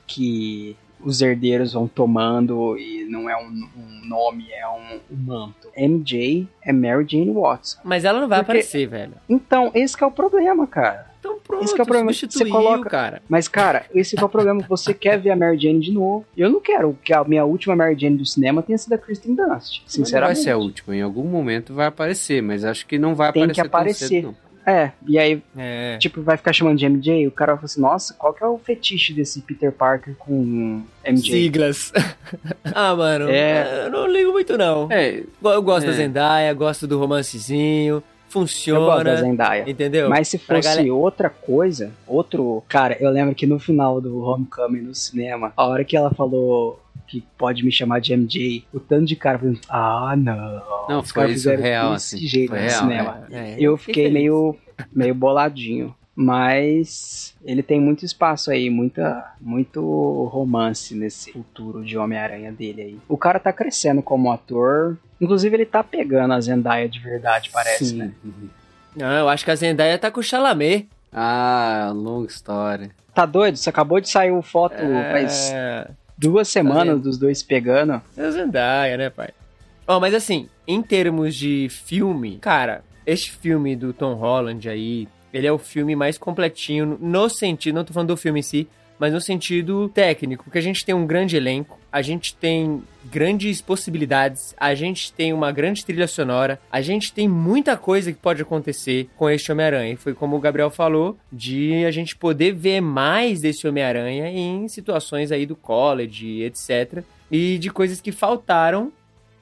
que os herdeiros vão tomando e não é um, um nome, é um, um manto. MJ é Mary Jane Watson. Mas ela não vai Porque- aparecer, velho. Então, esse que é o problema, cara. Então pronto, Esse que é o problema, você coloca- cara. Mas, cara, esse que é o problema. Você quer ver a Mary Jane de novo. Eu não quero que a minha última Mary Jane do cinema tenha sido a Kristen Dunst. Mas Não vai Sinceramente. ser a última, em algum momento vai aparecer, mas acho que não vai Tem aparecer que aparecer. tão cedo, não. É, e aí, É. tipo, vai ficar chamando de MJ, o cara vai falar assim, nossa, qual que é o fetiche desse Peter Parker com MJ? Siglas. ah, mano, É. eu não ligo muito, não. É, Eu gosto É. da Zendaya, gosto do romancezinho, Eu gosto da funciona, Zendaya. entendeu? Mas se fosse galera- outra coisa, outro. Cara, eu lembro que no final do Homecoming no cinema, a hora que ela falou que pode me chamar de MJ, o tanto de cara falando, ah, não. não, Os foi caras isso real, desse assim. jeito foi no real, cinema. é. É, Eu fiquei meio, meio boladinho. Mas ele tem muito espaço aí, muita, muito romance nesse futuro de Homem-Aranha dele aí. O cara tá crescendo como ator. Inclusive, ele tá pegando a Zendaya de verdade, parece, Sim. né? Não, eu acho que a Zendaya tá com o Chalamet. Ah, longa história. Tá doido? Você acabou de sair uma foto faz É, duas semanas vendo? dos dois pegando. é Zendaya, né, pai? Ó, mas assim, em termos de filme, cara, este filme do Tom Holland aí, ele é o filme mais completinho no sentido, não tô falando do filme em si, mas no sentido técnico, porque a gente tem um grande elenco, a gente tem grandes possibilidades, a gente tem uma grande trilha sonora, a gente tem muita coisa que pode acontecer com este Homem-Aranha. E foi como o Gabriel falou, de a gente poder ver mais desse Homem-Aranha em situações aí do college, etc. E de coisas que faltaram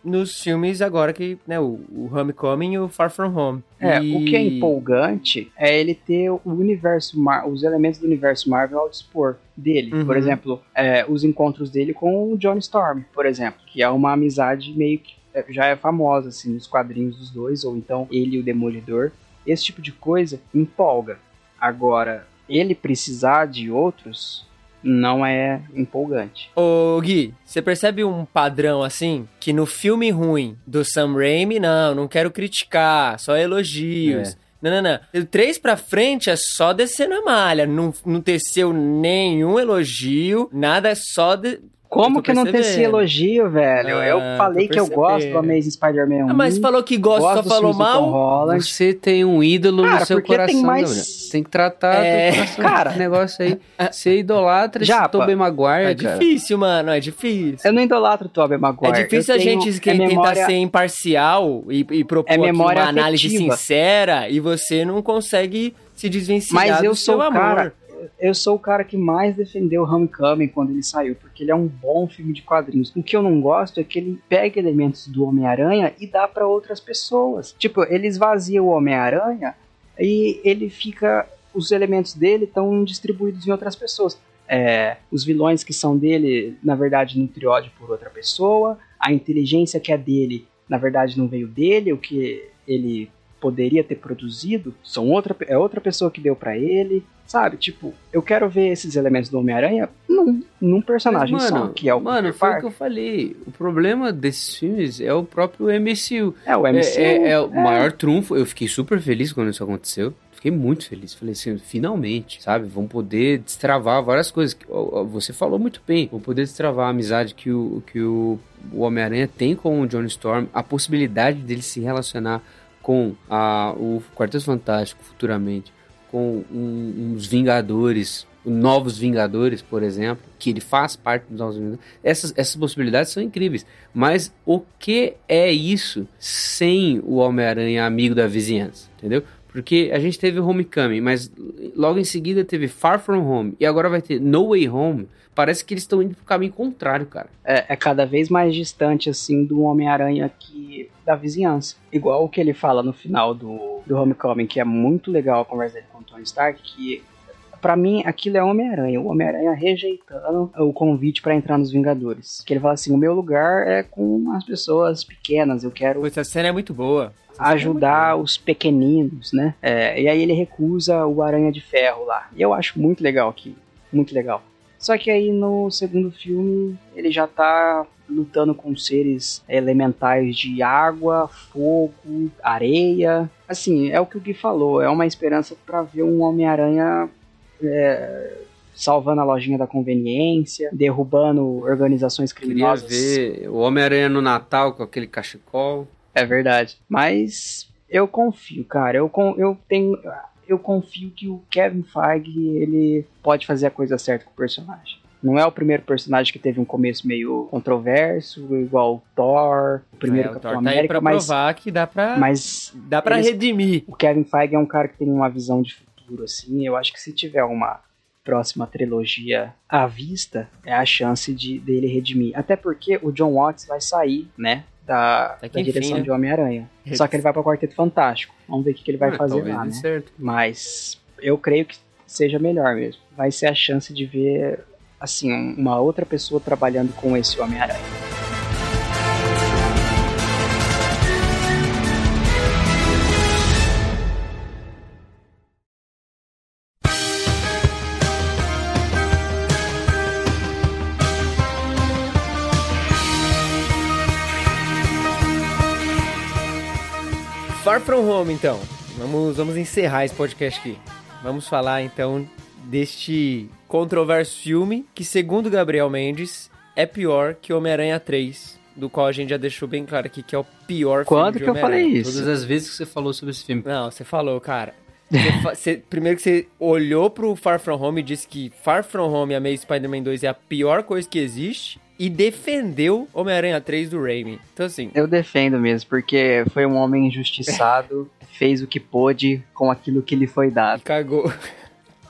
nos filmes agora que, né, o, o Homecoming e o Far From Home. É, E- o que é empolgante é ele ter o universo, Mar- os elementos do universo Marvel ao dispor dele. Uhum. Por exemplo, é, os encontros dele com o Johnny Storm, por exemplo, que é uma amizade meio que é, já é famosa assim nos quadrinhos dos dois, ou então ele e o Demolidor. Esse tipo de coisa empolga. Agora, ele precisar de outros não é empolgante. Ô Gui, você percebe um padrão assim? Que no filme ruim do Sam Raimi, não, não quero criticar, só elogios. Não, não, não. Do três pra frente é só descer na malha. Não, não teceu nenhum elogio, nada, é só. De... Como que não ter esse elogio, velho? Ah, eu falei que eu gosto do. Amazing Spider-Man 1. Ah, mas falou que gosta, gosto só falou mal. Você tem um ídolo Cara, no seu porque tem coração, mais-. Tem que tratar É, do coração cara. desse negócio aí. Você idolatra esse Japa, Tobey Maguire, É cara. difícil, mano, é difícil. Eu não idolatro o Tobey Maguire. É difícil Eu a tenho- gente é que tentar memória- ser imparcial e, e propor É aqui memória uma análise afetiva. sincera e você não consegue se desvencilhar Mas eu do sou seu o amor. Eu sou o cara que mais defendeu Homecoming quando ele saiu, porque ele é um bom filme de quadrinhos. O que eu não gosto é que ele pega elementos do Homem-Aranha e dá pra outras pessoas. Tipo, ele esvazia o Homem-Aranha e ele fica. Os elementos dele estão distribuídos em outras pessoas. É, os vilões que são dele, na verdade, nutriu ódio por outra pessoa. A inteligência que é dele, na verdade, não veio dele. O que ele poderia ter produzido são outra, é outra pessoa que deu pra ele. Sabe? Tipo, eu quero ver esses elementos do Homem-Aranha num, num personagem Mas, só, que é o Mano, Peter foi o que eu falei. O problema desses filmes é o próprio MCU. É o É, MCU. é- é o é. maior trunfo. Eu fiquei super feliz quando isso aconteceu. Fiquei muito feliz. Falei assim, finalmente, sabe? Vão poder destravar várias coisas. Você falou muito bem. Vão poder destravar a amizade que o, que o, o Homem-Aranha tem com o Johnny Storm. A possibilidade dele se relacionar com a, o Quarteto Fantástico futuramente. Com um- uns Vingadores. Novos Vingadores, por exemplo, que ele faz parte dos Novos Vingadores. Essas, essas possibilidades são incríveis. Mas o que é isso sem o Homem-Aranha amigo da vizinhança? Entendeu? Porque a gente teve Homecoming, mas logo em seguida teve Far From Home e agora vai ter No Way Home. Parece que eles estão indo pro caminho contrário, cara. é, é cada vez mais distante, assim, do Homem-Aranha que da vizinhança. Igual o que ele fala no final do, do Homecoming, que é muito legal a conversa dele Tony Stark, que Pra mim, aquilo é Homem-Aranha. O Homem-Aranha rejeitando o convite pra entrar nos Vingadores. Que ele fala assim: o meu lugar é com as pessoas pequenas, eu quero Pô, Essa cena é muito boa. Essa é ajudar os pequeninos, né? É, e aí ele recusa o Aranha de Ferro lá. E eu acho muito legal aqui. Muito legal. Só que aí no segundo filme ele já tá lutando com seres elementais de água, fogo, areia. Assim, é o que o Gui falou, é uma esperança pra ver um Homem-Aranha é, salvando a lojinha da conveniência, derrubando organizações Queria criminosas. ver o Homem-Aranha no Natal com aquele cachecol. É verdade. Mas eu confio, cara. Eu, eu tenho. Eu confio que o Kevin Feige ele pode fazer a coisa certa com o personagem. Não é o primeiro personagem que teve um começo meio controverso, igual o Thor, o primeiro É, o Capitão Thor tá aí América, pra mas, provar que dá pra, mas dá pra eles- redimir. o Kevin Feige é um cara que tem uma visão de futuro, assim. Eu acho que se tiver uma próxima trilogia à vista, é a chance de dele redimir. Até porque o John Watts vai sair, né? Da, da enfim, direção né? de Homem-Aranha. Só que ele vai para o Quarteto Fantástico. Vamos ver o que, que ele vai Ah, fazer lá, né? certo. Mas eu creio que seja melhor mesmo. Vai ser a chance de ver, assim, um- uma outra pessoa trabalhando com esse Homem-Aranha. Far From Home, então. Vamos, vamos encerrar esse podcast aqui. Vamos falar, então, deste controverso filme que, segundo Gabriel Mendes, é pior que Homem-Aranha 3, do qual a gente já deixou bem claro aqui que é o pior Quando filme de que eu falei isso? Todas as vezes que você falou sobre esse filme. Não, você falou, cara. Você fa- você- primeiro que você olhou pro Far From Home e disse que Far From Home e Amazing Spider-Man 2 é a pior coisa que existe e defendeu Homem-Aranha 3 do Raimi. Então, assim, Eu defendo mesmo, porque foi um homem injustiçado, fez o que pôde com aquilo que lhe foi dado. cagou.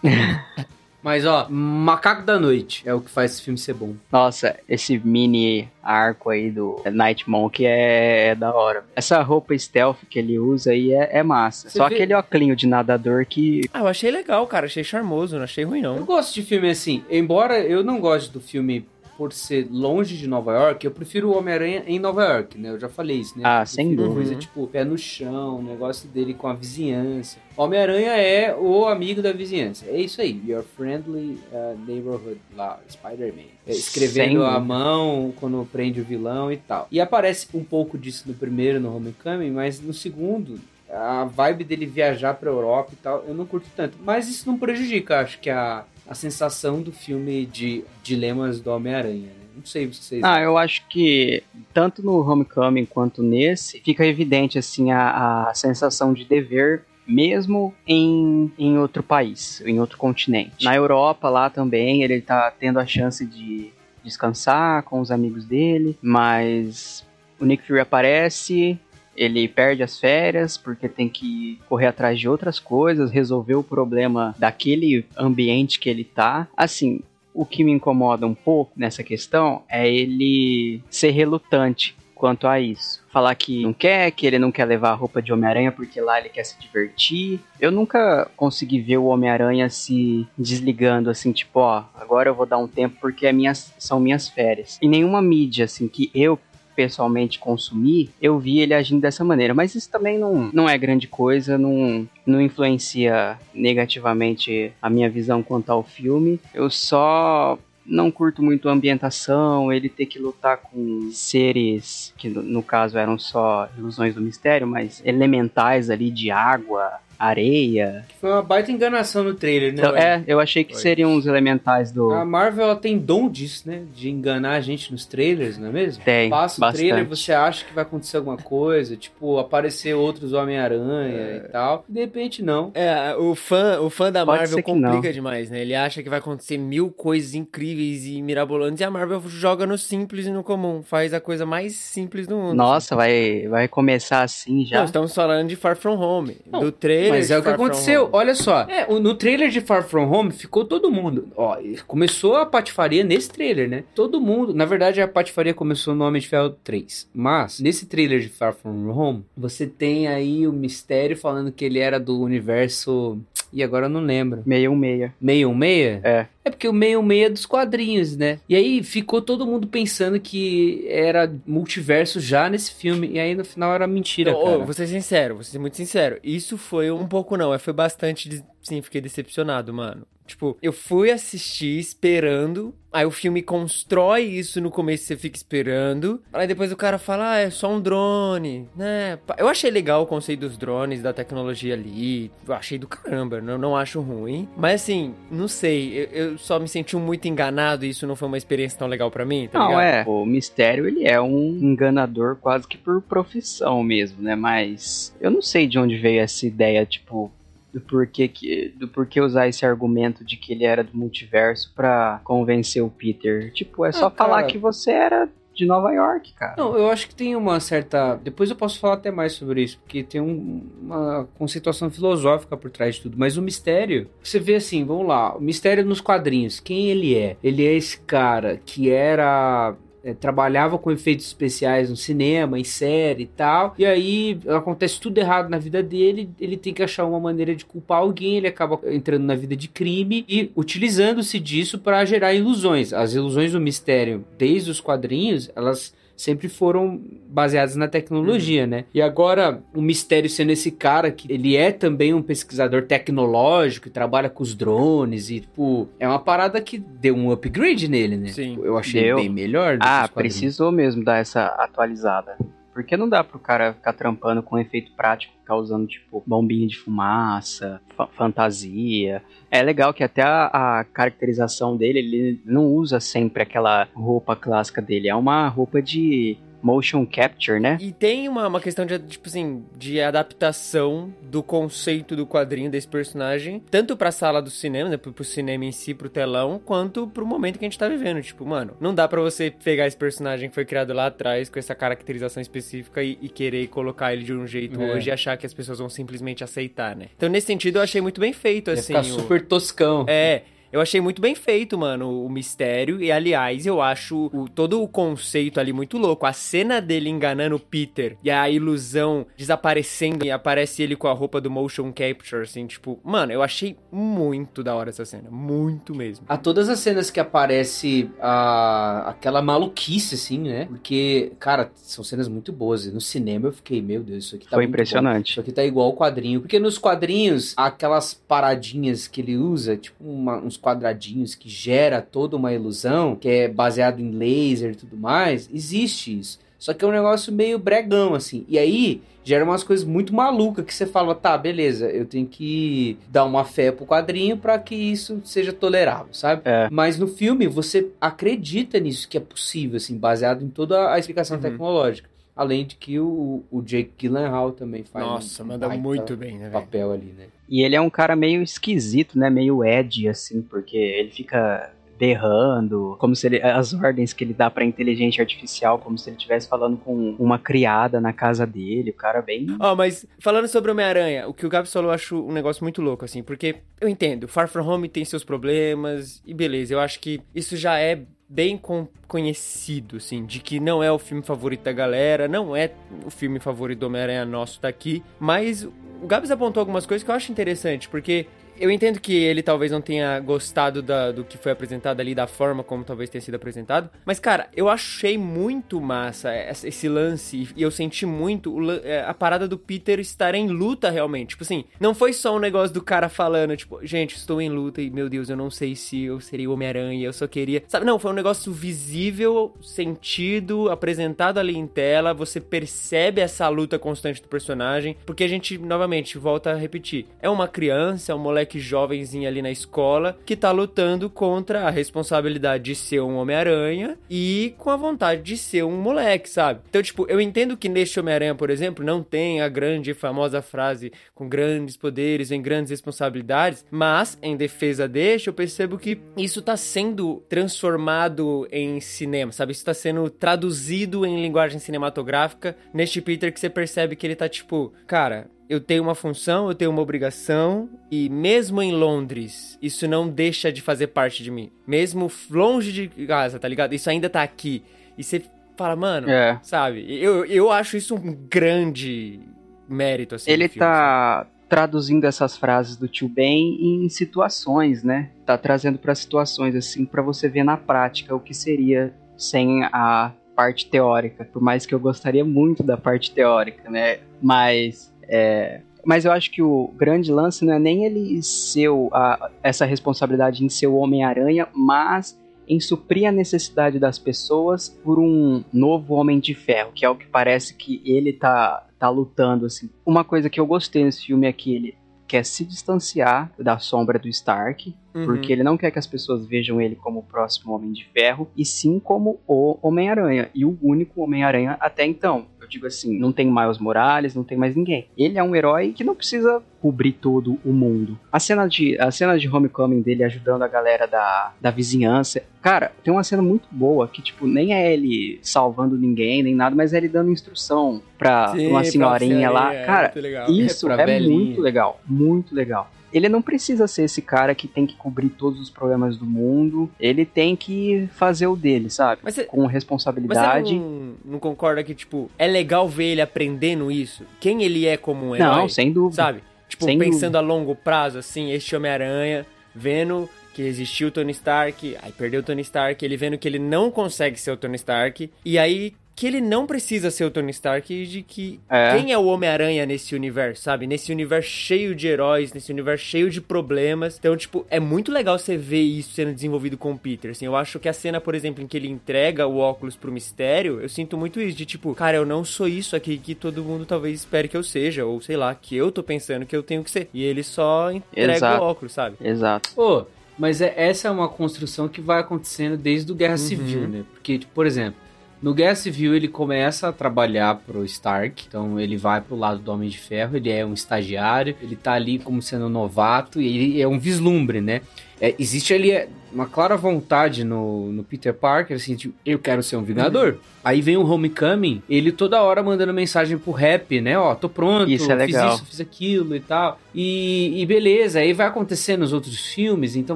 Mas ó, Macaco da Noite é o que faz esse filme ser bom. Nossa, esse mini arco aí do Night Monk é, é da hora. Essa roupa stealth que ele usa aí é, é massa. Você Só vê- aquele óculinho de nadador que. Ah, eu achei legal, cara. Achei charmoso, não achei ruim, Eu não. gosto de filme assim, embora eu não goste do filme por ser longe de Nova York, eu prefiro o Homem-Aranha em Nova York, né? Eu já falei isso, né? Ah, sem dúvida. coisa tipo pé no chão, o negócio dele com a vizinhança. Homem-Aranha é o amigo da vizinhança. É isso aí, your friendly uh, neighborhood lá, Spider-Man. É, Escrevendo a dúvida. mão quando prende o vilão e tal. E aparece um pouco disso no primeiro, no Homecoming, mas no segundo, a vibe dele viajar pra Europa e tal, eu não curto tanto. Mas isso não prejudica, acho que a, a sensação do filme de dilemas do Homem-Aranha, né? Não sei se vocês. Ah, eu acho que tanto no Homecoming quanto nesse, fica evidente assim a, a sensação de dever mesmo em, em outro país, em outro continente. Na Europa lá também ele tá tendo a chance de descansar com os amigos dele, mas o Nick Fury aparece, ele perde as férias porque tem que correr atrás de outras coisas, resolver o problema daquele ambiente que ele tá. Assim, o que me incomoda um pouco nessa questão é ele ser relutante quanto a isso. Falar que não quer, que ele não quer levar a roupa de Homem-Aranha porque lá ele quer se divertir. Eu nunca consegui ver o Homem-Aranha se desligando assim, tipo, ó, agora eu vou dar um tempo porque é minhas, são minhas férias. E nenhuma mídia, assim, que eu pessoalmente consumi, eu vi ele agindo dessa maneira. Mas isso também não, não é grande coisa, não, não influencia negativamente a minha visão quanto ao filme. Eu só não curto muito a ambientação, ele ter que lutar com seres que no, no caso eram só ilusões do mistério, mas elementais ali de água, areia. Foi uma baita enganação no trailer, né? Então, é, eu achei que Foi. seriam os elementais do A Marvel ela tem dom disso, né? De enganar a gente nos trailers, não é mesmo? Tem, Passa o bastante. trailer, você acha que vai acontecer alguma coisa, tipo, aparecer outros Homem-Aranha e tal. De repente, não. É, o fã, o fã da Pode Marvel complica não. demais, né? Ele acha que vai acontecer mil coisas incríveis e mirabolantes e a Marvel joga no simples e no comum. Faz a coisa mais simples do mundo. Nossa, vai, vai começar assim já. Não, estamos falando de Far From Home. Não, do trailer. Mas de é o que Far aconteceu. Olha só. É, o- no trailer de Far From Home ficou todo mundo. Ó, começou a patifaria nesse trailer, né? Todo mundo. Na verdade, a patifaria começou no Homem de Ferro 3. Mas, nesse trailer de Far From Home, você tem aí o mistério falando que ele era do universo E agora eu não lembro. 616. 616? É. É porque o 616 é dos quadrinhos, né? E aí ficou todo mundo pensando que era multiverso já nesse filme. E aí no final era mentira, Ô, cara. vou ser sincero, vou ser muito sincero. Isso foi um pouco não, é, foi bastante. de- Sim, fiquei decepcionado, mano. Tipo, eu fui assistir esperando, aí o filme constrói isso no começo, você fica esperando. Aí depois o cara fala, ah, é só um drone, né? Eu achei legal o conceito dos drones, da tecnologia ali. Eu achei do caramba, não, não acho ruim. Mas assim, não sei, eu, eu só me senti muito enganado e isso não foi uma experiência tão legal pra mim, tá Não, ligado? é. O mistério, ele é um enganador quase que por profissão mesmo, né? Mas eu não sei de onde veio essa ideia, tipo, do porquê, que, do porquê usar esse argumento de que ele era do multiverso pra convencer o Peter. Tipo, é só Ah, cara. falar que você era de Nova York, cara. Não, eu acho que tem uma certa. Depois eu posso falar até mais sobre isso, porque tem um- uma conceituação filosófica por trás de tudo. Mas o mistério, você vê assim, vamos lá, o mistério nos quadrinhos, quem ele é? Ele é esse cara que era. É, trabalhava com efeitos especiais no cinema, em série e tal. E aí acontece tudo errado na vida dele. Ele tem que achar uma maneira de culpar alguém. Ele acaba entrando na vida de crime e utilizando-se disso para gerar ilusões. As ilusões do mistério, desde os quadrinhos, elas sempre foram baseadas na tecnologia, né? E agora o mistério sendo esse cara que ele é também um pesquisador tecnológico e trabalha com os drones e tipo, é uma parada que deu um upgrade nele, né? Sim. Eu achei Deu. bem melhor. do que Ah, precisou mesmo dar essa atualizada. Porque não dá pro cara ficar trampando com efeito prático, ficar usando, tipo, bombinha de fumaça, fa- fantasia. É legal que até a, a caracterização dele, ele não usa sempre aquela roupa clássica dele. É uma roupa de motion capture, né? E tem uma, uma questão de, tipo assim, de adaptação do conceito do quadrinho desse personagem, tanto pra sala do cinema, né, pro, pro cinema em si, pro telão, quanto pro momento que a gente tá vivendo. Tipo, mano, não dá pra você pegar esse personagem que foi criado lá atrás, com essa caracterização específica e, e querer colocar ele de um jeito É. hoje e achar que as pessoas vão simplesmente aceitar, né? Então, nesse sentido, eu achei muito bem feito, Ia assim. ficar o- super toscão. é, eu achei muito bem feito, mano, o mistério. E, aliás, eu acho o- todo o conceito ali muito louco. A cena dele enganando o Peter e a ilusão desaparecendo e aparece ele com a roupa do motion capture, assim, tipo... Mano, eu achei muito da hora essa cena. Muito mesmo. A todas as cenas que aparece a, aquela maluquice, assim, né? Porque, cara, são cenas muito boas. E no cinema eu fiquei, meu Deus, isso aqui tá Foi muito bom. impressionante. Isso aqui tá igual o quadrinho. Porque nos quadrinhos, aquelas paradinhas que ele usa, tipo uma- uns quadradinhos que gera toda uma ilusão, que é baseado em laser e tudo mais, existe isso. Só que é um negócio meio bregão, assim. E aí, gera umas coisas muito malucas que você fala, tá, beleza, eu tenho que dar uma fé pro quadrinho pra que isso seja tolerável, sabe? É. Mas no filme, você acredita nisso que é possível, assim, baseado em toda a explicação Uhum. tecnológica. Além de que o, o Jake Gyllenhaal também faz Nossa, um manda baita muito bem, né, papel ali, né? E ele é um cara meio esquisito, né? Meio Ed, assim, porque ele fica berrando, como se ele, as ordens que ele dá pra inteligência artificial, como se ele estivesse falando com uma criada na casa dele, o cara bem... Ó, mas falando sobre Homem-Aranha, o que o Gabs falou eu acho um negócio muito louco, assim, porque eu entendo, Far From Home tem seus problemas, e beleza, eu acho que isso já é bem con- conhecido, assim, de que não é o filme favorito da galera, não é o filme favorito do Homem-Aranha nosso daqui, mas o Gabs apontou algumas coisas que eu acho interessante, porque eu entendo que ele talvez não tenha gostado da- do que foi apresentado ali, da forma como talvez tenha sido apresentado. Mas, cara, eu achei muito massa esse lance. E eu senti muito é, a parada do Peter estar em luta realmente. Tipo assim, não foi só um negócio do cara falando, tipo, gente, estou em luta e, meu Deus, eu não sei se eu seria o Homem-Aranha, eu só queria. Sabe, não, foi um negócio visível, sentido, apresentado ali em tela. Você percebe essa luta constante do personagem. Porque a gente, novamente, volta a repetir: é uma criança, é um moleque jovenzinho ali na escola que tá lutando contra a responsabilidade de ser um Homem-Aranha e com a vontade de ser um moleque, sabe? Então, tipo, eu entendo que neste Homem-Aranha, por exemplo, não tem a grande e famosa frase com grandes poderes vem grandes responsabilidades, mas em defesa deste, eu percebo que isso tá sendo transformado em cinema, sabe? Isso tá sendo traduzido em linguagem cinematográfica neste Peter que você percebe que ele tá tipo, cara, eu tenho uma função, eu tenho uma obrigação, e mesmo em Londres, isso não deixa de fazer parte de mim. Mesmo longe de casa, tá ligado? Isso ainda tá aqui. E você fala, mano, É. sabe? Eu, eu acho isso um grande mérito, assim. Ele filme, tá, traduzindo essas frases do tio Ben em situações, né? Tá trazendo para situações assim para você ver na prática o que seria sem a parte teórica, por mais que eu gostaria muito da parte teórica, né? Mas é, mas eu acho que o grande lance não é nem ele ser a, essa responsabilidade em ser o Homem-Aranha, mas em suprir a necessidade das pessoas por um novo Homem de Ferro, que é o que parece que ele tá, tá lutando, assim. Uma coisa que eu gostei nesse filme é que ele quer se distanciar da sombra do Stark, uhum. porque ele não quer que as pessoas vejam ele como o próximo Homem de Ferro, e sim como o Homem-Aranha, e o único Homem-Aranha até então digo assim, não tem Miles Morales, não tem mais ninguém. Ele é um herói que não precisa cobrir todo o mundo. A cena de, a cena de Homecoming dele ajudando a galera da, da vizinhança. Cara, tem uma cena muito boa que, tipo, nem é ele salvando ninguém, nem nada, mas é ele dando instrução pra Sim, uma senhorinha pra lá. É, Cara, isso é, é muito legal. Muito legal ele não precisa ser esse cara que tem que cobrir todos os problemas do mundo. Ele tem que fazer o dele, sabe? Cê, Com responsabilidade. Não, não, concorda que, tipo, é legal ver ele aprendendo isso? Quem ele é como um herói? Não, sem dúvida. Sabe? Tipo, sem pensando dúvida. a longo prazo, assim, este Homem-Aranha, vendo que existiu o Tony Stark, aí perdeu o Tony Stark, ele vendo que ele não consegue ser o Tony Stark, e aí que ele não precisa ser o Tony Stark e de que é. quem é o Homem-Aranha nesse universo, sabe? Nesse universo cheio de heróis, nesse universo cheio de problemas. Então, tipo, é muito legal você ver isso sendo desenvolvido com o Peter, assim. Eu acho que a cena, por exemplo, em que ele entrega o óculos pro mistério, eu sinto muito isso, de tipo, cara, eu não sou isso aqui que todo mundo talvez espere que eu seja, ou sei lá, que eu tô pensando que eu tenho que ser. E ele só entrega Exato. o óculos, sabe? Exato. Pô, mas é, essa é uma construção que vai acontecendo desde o Guerra uhum. Civil, né? Porque, tipo, por exemplo, no Guerra Civil ele começa a trabalhar pro Stark, então ele vai pro lado do Homem de Ferro, ele é um estagiário, ele tá ali como sendo novato. E ele é um vislumbre, né? É, existe ali é, uma clara vontade no, no Peter Parker, assim, tipo, eu quero ser um Vingador. Uhum. Aí vem o Homecoming, ele toda hora mandando mensagem pro rap, né? Ó, tô pronto, isso é legal. fiz isso, fiz aquilo e tal. E, e beleza, aí vai acontecer nos outros filmes, então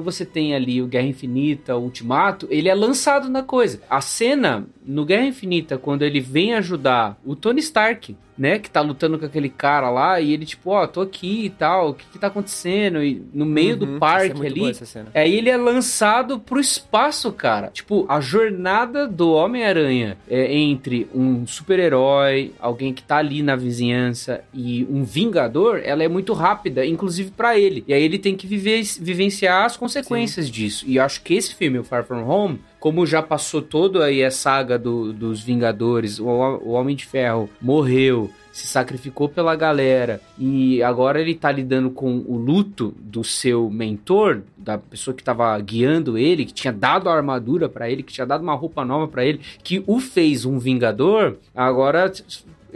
você tem ali o Guerra Infinita, o Ultimato, ele é lançado na coisa. A cena no Guerra Infinita, quando ele vem ajudar o Tony Stark, né, que tá lutando com aquele cara lá, e ele, tipo, ó, oh, tô aqui e tal, o que que tá acontecendo? E no meio uhum, do parque é ali. Aí ele é lançado pro espaço, cara. Tipo, a jornada do Homem-Aranha é entre um super-herói, alguém que tá ali na vizinhança e um vingador, ela é muito rápida, inclusive para ele. E aí ele tem que viver, vivenciar as consequências Sim. disso. E eu acho que esse filme, o Far From Home, como já passou todo aí a saga do, dos Vingadores, o, o Homem de Ferro morreu, se sacrificou pela galera e agora ele tá lidando com o luto do seu mentor, da pessoa que tava guiando ele, que tinha dado a armadura para ele, que tinha dado uma roupa nova para ele, que o fez um vingador, agora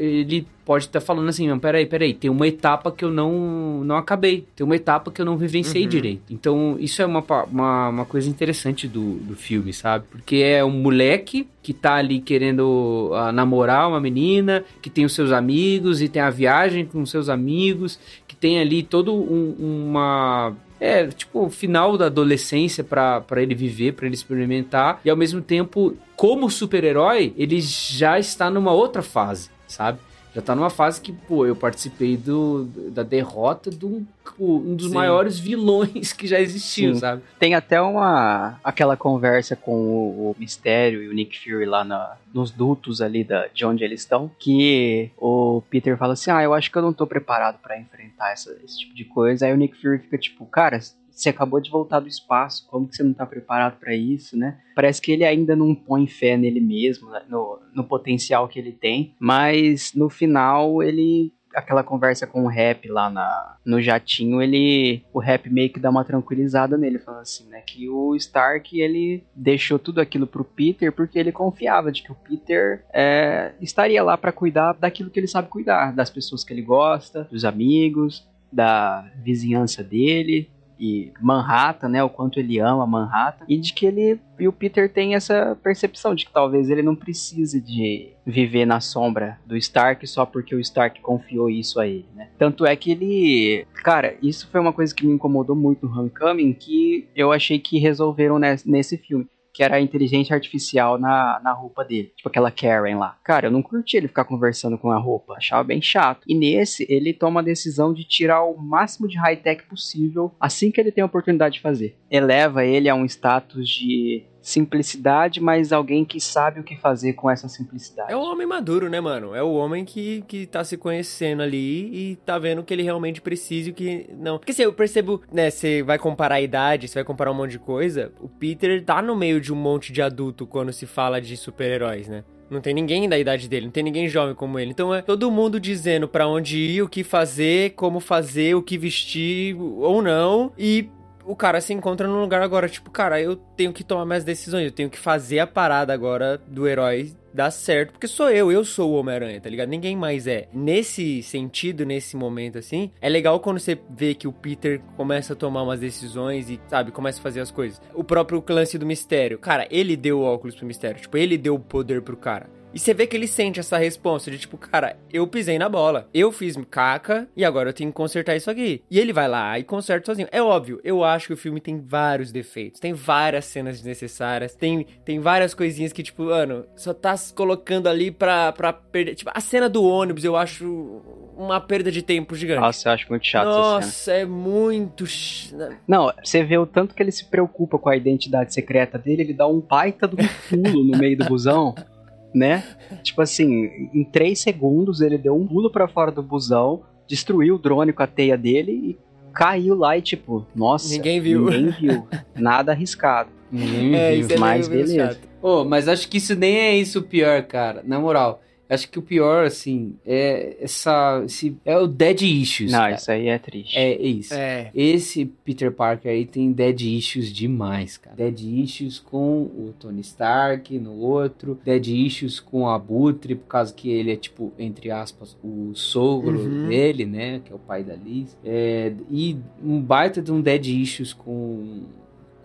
ele pode estar tá falando assim, não, peraí, peraí, tem uma etapa que eu não, não acabei, tem uma etapa que eu não vivenciei uhum. direito. Então, isso é uma, uma, uma, coisa interessante do, do filme, sabe? Porque é um moleque que tá ali querendo uh, namorar uma menina, que tem os seus amigos e tem a viagem com os seus amigos, que tem ali todo um, uma é, tipo, o final da adolescência para ele viver, para ele experimentar, e ao mesmo tempo, como super-herói, ele já está numa outra fase, sabe? já tá numa fase que, pô, eu participei do, da derrota de um, um dos Sim. maiores vilões que já existiu, Sim. sabe? Tem até uma aquela conversa com o, o Mistério e o Nick Fury lá na, nos dutos ali da, de onde eles estão, que o Peter fala assim, ah, eu acho que eu não tô preparado para enfrentar essa, esse tipo de coisa. Aí o Nick Fury fica tipo, cara, você acabou de voltar do espaço, como que você não tá preparado para isso, né? Parece que ele ainda não põe fé nele mesmo, né? no, no potencial que ele tem, mas no final ele aquela conversa com o rap lá na, no jatinho, ele o rap meio que dá uma tranquilizada nele, falando assim, né, que o Stark ele deixou tudo aquilo pro Peter porque ele confiava de que o Peter é, estaria lá para cuidar daquilo que ele sabe cuidar, das pessoas que ele gosta, dos amigos, da vizinhança dele, e Manhattan, né, o quanto ele ama Manhattan, e de que ele e o Peter tem essa percepção de que talvez ele não precise de viver na sombra do Stark só porque o Stark confiou isso a ele, né? Tanto é que ele, cara, isso foi uma coisa que me incomodou muito no Homecoming que eu achei que resolveram nesse filme que era a inteligência artificial na, na roupa dele. Tipo aquela Karen lá. Cara, eu não curti ele ficar conversando com a roupa. Achava bem chato. E nesse, ele toma a decisão de tirar o máximo de high-tech possível assim que ele tem a oportunidade de fazer. Eleva ele a um status de simplicidade, mas alguém que sabe o que fazer com essa simplicidade. É o homem maduro, né, mano? É o homem que, que tá se conhecendo ali e tá vendo que ele realmente precisa e o que não. Porque assim, eu percebo, né, você vai comparar a idade, você vai comparar um monte de coisa, o Peter tá no meio de um monte de adulto quando se fala de super-heróis, né? Não tem ninguém da idade dele, não tem ninguém jovem como ele. Então é todo mundo dizendo para onde ir, o que fazer, como fazer, o que vestir ou não. E o cara se encontra num lugar agora, tipo, cara, eu tenho que tomar minhas decisões, eu tenho que fazer a parada agora do herói dar certo, porque sou eu, eu sou o Homem-Aranha, tá ligado? Ninguém mais é. Nesse sentido, nesse momento assim, é legal quando você vê que o Peter começa a tomar umas decisões e, sabe, começa a fazer as coisas. O próprio lance do mistério, cara, ele deu o óculos pro mistério, tipo, ele deu o poder pro cara. E você vê que ele sente essa resposta de tipo, cara, eu pisei na bola. Eu fiz caca e agora eu tenho que consertar isso aqui. E ele vai lá e conserta sozinho. É óbvio, eu acho que o filme tem vários defeitos. Tem várias cenas desnecessárias. Tem, tem várias coisinhas que, tipo, mano, só tá se colocando ali pra, pra perder. Tipo, a cena do ônibus eu acho uma perda de tempo gigante. Nossa, eu acho muito chato essa cena. Nossa, é muito. ch- Não, você vê o tanto que ele se preocupa com a identidade secreta dele, ele dá um baita do pulo no meio do busão, né? Tipo assim, em três segundos ele deu um pulo pra fora do busão, destruiu o drone com a teia dele e caiu lá e tipo, nossa, Ninguém viu. Ninguém viu. Nada arriscado. Ninguém É, viu. isso é mas beleza. Ô, mas acho que isso nem é isso o pior, cara. Na moral. Acho que o pior, assim, é essa. Esse, é o dead issues. Não, cara. isso aí é triste. É isso. É. Esse Peter Parker aí tem dead issues demais, cara. Dead issues com o Tony Stark no outro, dead issues com o Abutre, por causa que ele é, tipo, entre aspas, o sogro Uhum. dele, né? Que é o pai da Liz. É, e um baita de um dead issues com,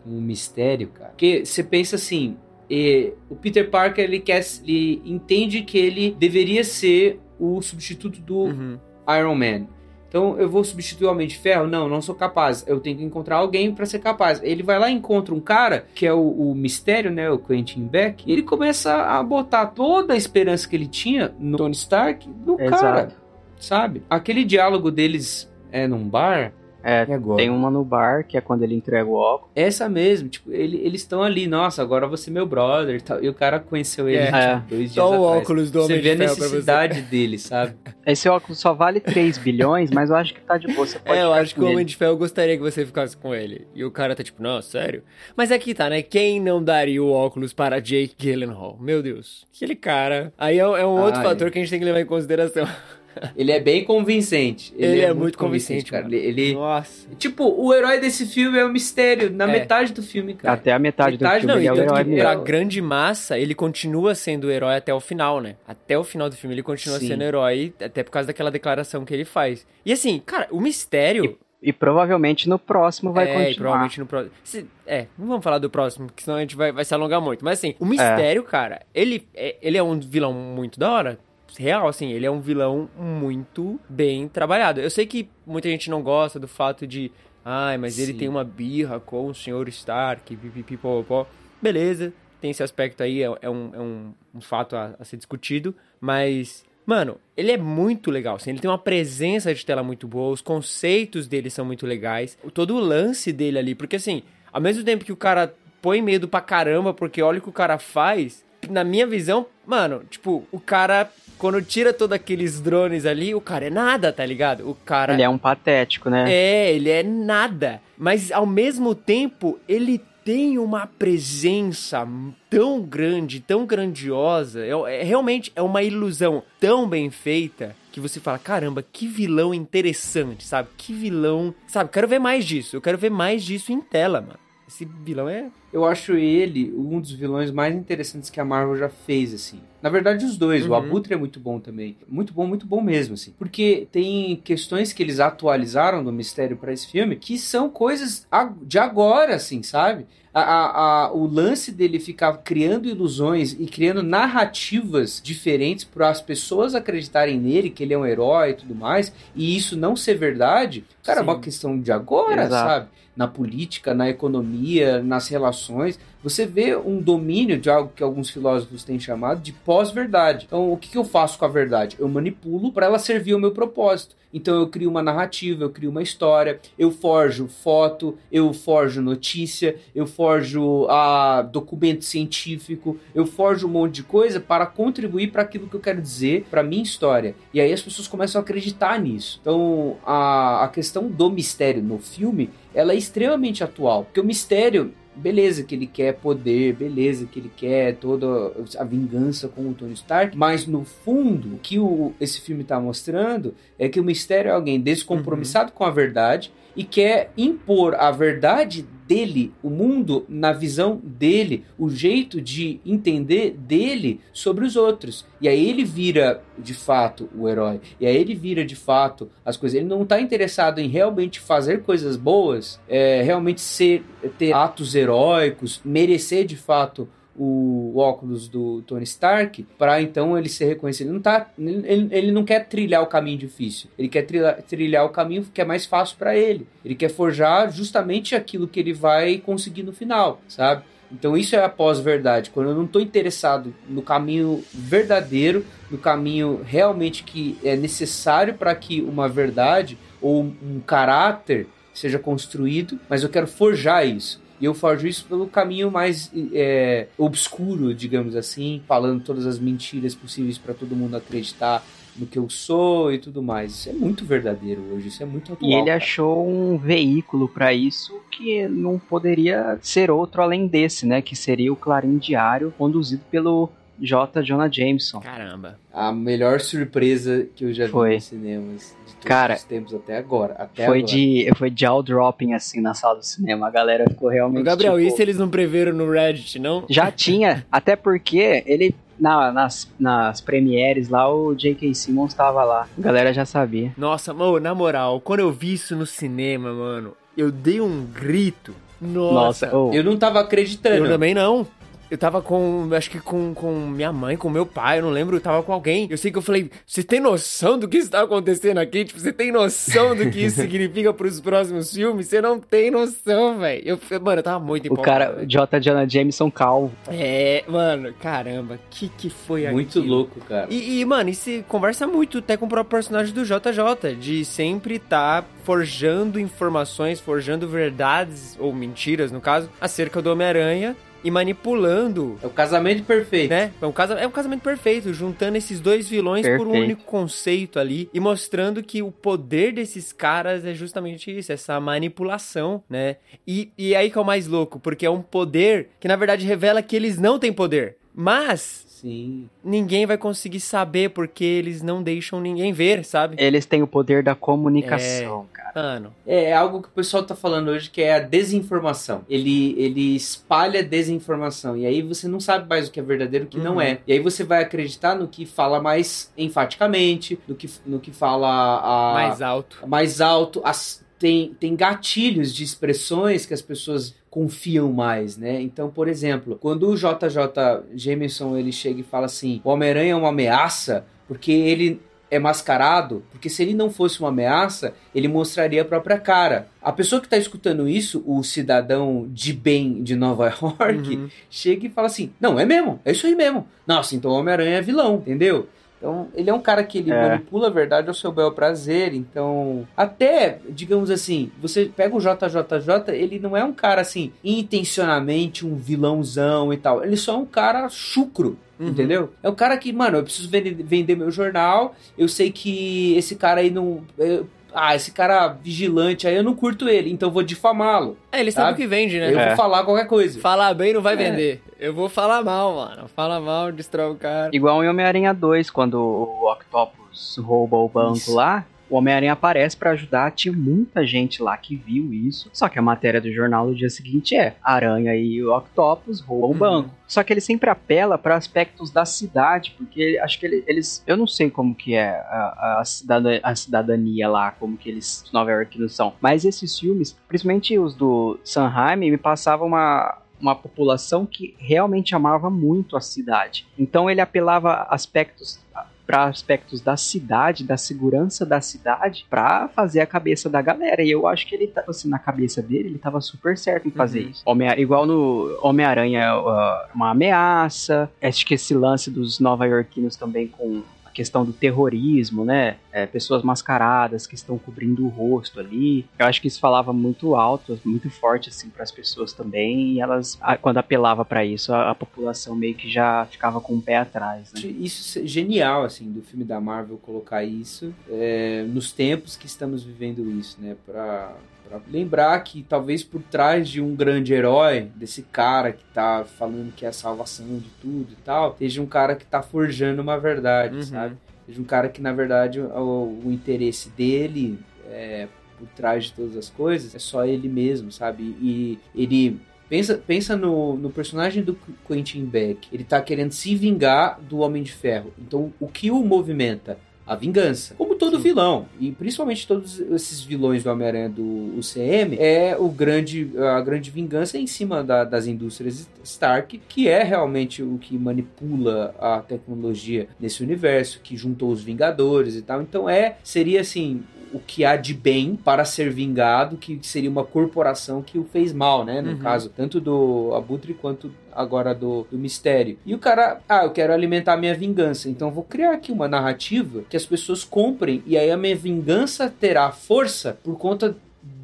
com o mistério, cara. Porque você pensa assim. E o Peter Parker ele quer ele entende que ele deveria ser o substituto do Uhum. Iron Man. Então eu vou substituir o Homem de Ferro? Não, não sou capaz. Eu tenho que encontrar alguém pra ser capaz. Ele vai lá e encontra um cara, que é o, o Mistério, né? O Quentin Beck. E ele começa a botar toda a esperança que ele tinha no Tony Stark no cara, Exato. sabe? Aquele diálogo deles é num bar. É, agora? tem uma no bar, que é quando ele entrega o óculos. Essa mesmo, tipo, ele- eles estão ali, nossa, agora você é meu brother e tal. E o cara conheceu ele É. tipo, É. dois dias Só o atrás. óculos do Você Homem vê a de Ferro pra você. necessidade dele, sabe? Esse óculos só vale 3 bilhões, mas eu acho que tá de boa. Você pode É, eu ficar acho que o Homem ele. de Ferro gostaria que você ficasse com ele. E o cara tá tipo, não, sério? Mas aqui tá, né? Quem não daria o óculos para Jake Gyllenhaal? Meu Deus. Aquele cara. Aí é, é um outro Ah, fator é. que a gente tem que levar em consideração. Ele é bem convincente. Ele, é, muito convincente, cara. cara. Ele, ele- Nossa. Tipo, o herói desse filme é o mistério, na É. metade do filme, cara. Até a metade, Metade do Não, filme e ele é o tanto herói pra grande massa, ele continua sendo o herói até o final, né? Até o final do filme ele continua Sim. sendo herói, até por causa daquela declaração que ele faz. E assim, cara, o mistério... E provavelmente no próximo vai é, e continuar. provavelmente no próximo. Se- É, não vamos falar do próximo, porque senão a gente vai, vai se alongar muito. Mas assim, o mistério, cara, ele é, ele é um vilão muito da hora. Real, assim, ele é um vilão muito bem trabalhado. Eu sei que muita gente não gosta do fato de. Ai, mas ele Sim. tem uma birra com o Sr. Stark, pipipipopó. Beleza, tem esse aspecto aí, é, é um, é um, um fato a, a ser discutido, mas. Mano, ele é muito legal, assim, ele tem uma presença de tela muito boa, os conceitos dele são muito legais, todo o lance dele ali, porque assim, ao mesmo tempo que o cara põe medo pra caramba, porque olha o que o cara faz, na minha visão, mano, tipo, o cara, quando tira todos aqueles drones ali, o cara é nada, tá ligado? O cara Ele é um patético, né? é, ele é nada. Mas ao mesmo tempo, ele tem uma presença tão grande, tão grandiosa. É, é- realmente é uma ilusão tão bem feita que você fala: caramba, que vilão interessante, sabe? Que vilão. Sabe, quero ver mais disso. Eu quero ver mais disso em tela, mano. Esse vilão é. Eu acho ele um dos vilões mais interessantes que a Marvel já fez, assim. Na verdade, os dois. O Uhum. Abutre é muito bom também. Muito bom, muito bom mesmo, assim. Porque tem questões que eles atualizaram do mistério pra esse filme que são coisas de agora, assim, sabe? A, a- a- o lance dele ficar criando ilusões e criando narrativas diferentes para as pessoas acreditarem nele, que ele é um herói e tudo mais, e isso não ser verdade, cara, é uma Sim. questão de agora, Exato. sabe? na política, na economia, nas relações. Você vê um domínio de algo que alguns filósofos têm chamado de pós-verdade. Então, o que, eu faço com a verdade? Eu manipulo para ela servir ao meu propósito. Então eu crio uma narrativa, eu crio uma história, eu forjo foto, eu forjo notícia, eu forjo ah, documento científico, eu forjo um monte de coisa para contribuir para aquilo que eu quero dizer, para minha história. E aí as pessoas começam a acreditar nisso. Então a, a questão do mistério no filme, ela é extremamente atual, porque o mistério beleza que ele quer poder, beleza que ele quer toda a vingança com o Tony Stark, mas no fundo, o que o, esse filme está mostrando é que o mistério é alguém descompromissado uhum. com a verdade e quer impor a verdade dele, o mundo na visão dele, o jeito de entender dele sobre os outros. E aí ele vira de fato o herói. E aí ele vira de fato as coisas. Ele não está interessado em realmente fazer coisas boas, é, realmente ser ter atos heróicos, merecer de fato o óculos do Tony Stark para então ele ser reconhecido. Ele não, tá, ele, ele não quer trilhar o caminho difícil, ele quer trilhar, trilhar o caminho que é mais fácil para ele. Ele quer forjar justamente aquilo que ele vai conseguir no final, sabe? Então isso é a pós-verdade, quando eu não estou interessado no caminho verdadeiro, no caminho realmente que é necessário para que uma verdade ou um caráter seja construído, mas eu quero forjar isso. E eu forjo isso pelo caminho mais é, obscuro, digamos assim, falando todas as mentiras possíveis para todo mundo acreditar no que eu sou e tudo mais. Isso é muito verdadeiro hoje, isso é muito atual. E ele cara. achou um veículo para isso que não poderia ser outro além desse, né? Que seria o Clarim Diário, conduzido pelo J. Jonah Jameson. Caramba. A melhor surpresa que eu já Foi. vi nos cinemas de todos Cara, os tempos até agora. Até foi agora. de foi de jaw dropping assim na sala do cinema. A galera ficou realmente. O Gabriel, tipo, isso eles não preveram no Reddit, não? Já tinha, até porque ele. Na, nas, nas premieres lá, o J.K. Simmons tava lá. A galera já sabia. Nossa, mano, na moral, quando eu vi isso no cinema, mano, eu dei um grito. Nossa, Nossa, oh, Eu não tava acreditando. eu também não. Eu tava com, acho que com, com minha mãe, com meu pai, eu não lembro, eu tava com alguém. Eu sei que eu falei, você tem noção do que está acontecendo aqui? Tipo, você tem noção do que isso significa pros próximos filmes? Você não tem noção, velho. Eu, mano, eu tava muito o empolgado. cara, o J. Jonah Jameson calvo. É, mano, caramba, que que foi Muito aquilo? louco, cara. E, e, mano, isso conversa muito até com o próprio personagem do JJ, de sempre estar forjando informações, forjando verdades, ou mentiras, no caso, acerca do Homem-Aranha e manipulando. É o casamento perfeito. Né? É, um casa, é um casamento perfeito, juntando esses dois vilões por um Perfeito. único conceito ali e mostrando que o poder desses caras é justamente isso, essa manipulação, né? E, e aí que é o mais louco, porque é um poder que na verdade revela que eles não têm poder. Mas Sim. ninguém vai conseguir saber porque eles não deixam ninguém ver, sabe? Eles têm o poder da comunicação, cara. Mano, É algo que o pessoal tá falando hoje que é a desinformação. Ele, ele espalha desinformação. E aí você não sabe mais o que é verdadeiro e o que não Uhum. é. E aí você vai acreditar no que fala mais enfaticamente, no que, no que fala a, mais alto. mais alto. As, tem, tem gatilhos de expressões que as pessoas confiam mais, né? Então, por exemplo, quando o JJ Jameson ele chega e fala assim: "O Homem-Aranha é uma ameaça porque ele é mascarado, porque se ele não fosse uma ameaça, ele mostraria a própria cara. A pessoa que tá escutando isso, o cidadão de bem de Nova York, Uhum. chega e fala assim: "Não, é mesmo, é isso aí mesmo. Nossa, então o Homem-Aranha é vilão, entendeu?" Então, ele é um cara que ele É. manipula a verdade ao seu bel prazer. Então, até, digamos assim, você pega o JJJ, ele não é um cara assim, intencionalmente um vilãozão e tal. Ele só é um cara chucro. Uhum. Entendeu? É um cara que, mano, eu preciso vender, vender meu jornal. Eu sei que esse cara aí não. eu- ah, esse cara vigilante aí eu não curto ele, então eu vou difamá-lo. É, ele sabe o que vende, né? Eu É. vou falar qualquer coisa. Falar bem não vai É. vender. Eu vou falar mal, mano. Fala mal, destrói o cara. Igual em Homem-Aranha 2, quando o Octopus rouba o banco Isso. lá, o Homem-Aranha aparece pra ajudar. Tinha muita gente lá que viu isso. Só que a matéria do jornal do dia seguinte é: Aranha e o Octopus roubam o Uhum. banco. Só que ele sempre apela pra aspectos da cidade, porque acho que ele- eles. Eu não sei como que é a, a, cidada- a cidadania lá, como que eles, os Nova Yorkinos são. Mas esses filmes, principalmente os do Sanheim, me passavam uma, uma população que realmente amava muito a cidade. Então ele apelava aspectos para aspectos da cidade, da segurança da cidade, para fazer a cabeça da galera. E eu acho que ele, assim, na cabeça dele, ele tava super certo em fazer Uhum. isso. Homem, igual no Homem-Aranha, uh, uma ameaça. Acho que esse lance dos nova-iorquinos também com questão do terrorismo, né? É, pessoas mascaradas que estão cobrindo o rosto ali. Eu acho que isso falava muito alto, muito forte assim para as pessoas também. E elas, quando apelava para isso, a, a população meio que já ficava com o pé atrás. Né? Isso é genial, assim, do filme da Marvel colocar isso é, nos tempos que estamos vivendo isso, né? Pra, pra lembrar que talvez por trás de um grande herói, desse cara que tá falando que é a salvação de tudo e tal, esteja um cara que tá forjando uma verdade, Uhum. sabe? Seja um cara que, na verdade, o, o interesse dele é, por trás de todas as coisas é só ele mesmo, sabe? E ele Pensa, pensa no, no personagem do Quentin Beck. Ele tá querendo se vingar do Homem de Ferro. Então, o que o movimenta? A vingança. Como todo vilão. E principalmente todos esses vilões do Homem-Aranha do UCM, é o grande, a grande vingança em cima da- das indústrias Stark, que é realmente o que manipula a tecnologia nesse universo, que juntou os Vingadores e tal. Então é, seria assim, o que há de bem para ser vingado, que seria uma corporação que o fez mal, né? No Uhum. caso, tanto do Abutre quanto agora do, do Mistério. E o cara, ah, eu quero alimentar a minha vingança, então eu vou criar aqui uma narrativa que as pessoas comprem, e aí a minha vingança terá força por conta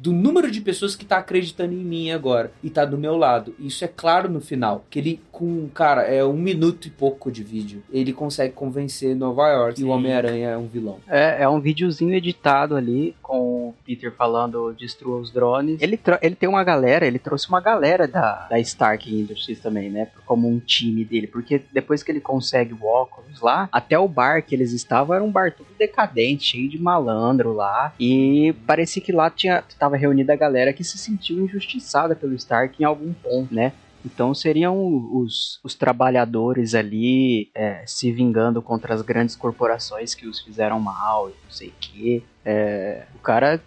do número de pessoas que tá acreditando em mim agora e tá do meu lado. Isso é claro no final. Que ele, com, cara, é um minuto e pouco de vídeo. Ele consegue convencer Nova York e o Sim. Homem-Aranha é um vilão. É, é um videozinho editado ali com o Peter falando destrua os drones. Ele, ele tem uma galera, ele trouxe uma galera da, da Stark Industries também, né? Como um time dele. Porque depois que ele consegue o óculos lá, até o bar que eles estavam era um bar todo decadente, cheio de malandro lá. E parecia que lá tinha, tava reunida a galera que se sentiu injustiçada pelo Stark em algum ponto, né? Então seriam os, os trabalhadores ali é, se vingando contra as grandes corporações que os fizeram mal e não sei o que. o cara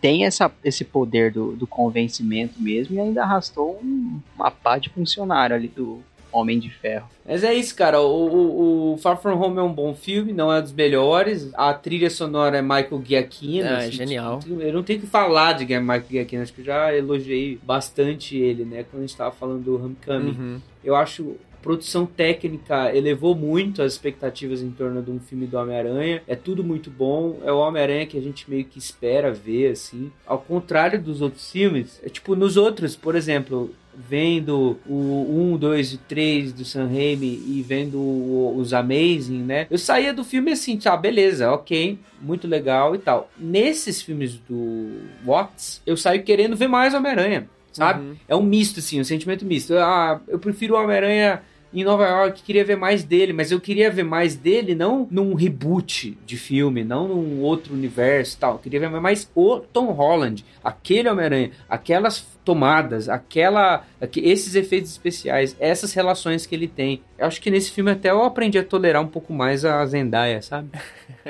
tem essa, esse poder do, do convencimento mesmo e ainda arrastou um, uma pá de funcionário ali do Homem de Ferro. Mas é isso, cara. O, o- o Far From Home é um bom filme, não é dos melhores. A trilha sonora é Michael Giacchino. Ah, assim, genial. tipo, Eu não tenho que falar de Michael Giacchino, acho que eu já elogiei bastante ele, né? Quando a gente tava falando do Homecoming. Uhum. Eu acho a produção técnica elevou muito as expectativas em torno de um filme do Homem-Aranha. É tudo muito bom. É o Homem-Aranha que a gente meio que espera ver, assim. Ao contrário dos outros filmes, é tipo, nos outros, por exemplo, vendo o 1, 2 e 3 do Sam Raimi e vendo o- os Amazing, né? Eu saía do filme assim, tá, beleza, ok, muito legal e tal. Nesses filmes do Watts, eu saio querendo ver mais Homem-Aranha, sabe? Uhum. É um misto, assim, um sentimento misto. Ah, eu prefiro o Homem-Aranha em Nova York, queria ver mais dele, mas eu queria ver mais dele não num reboot de filme, não num outro universo e tal. Eu queria ver mais o Tom Holland, aquele Homem-Aranha, aquelas tomadas, aquela, aque- esses efeitos especiais, essas relações que ele tem. Eu acho que nesse filme até eu aprendi a tolerar um pouco mais a Zendaya, sabe?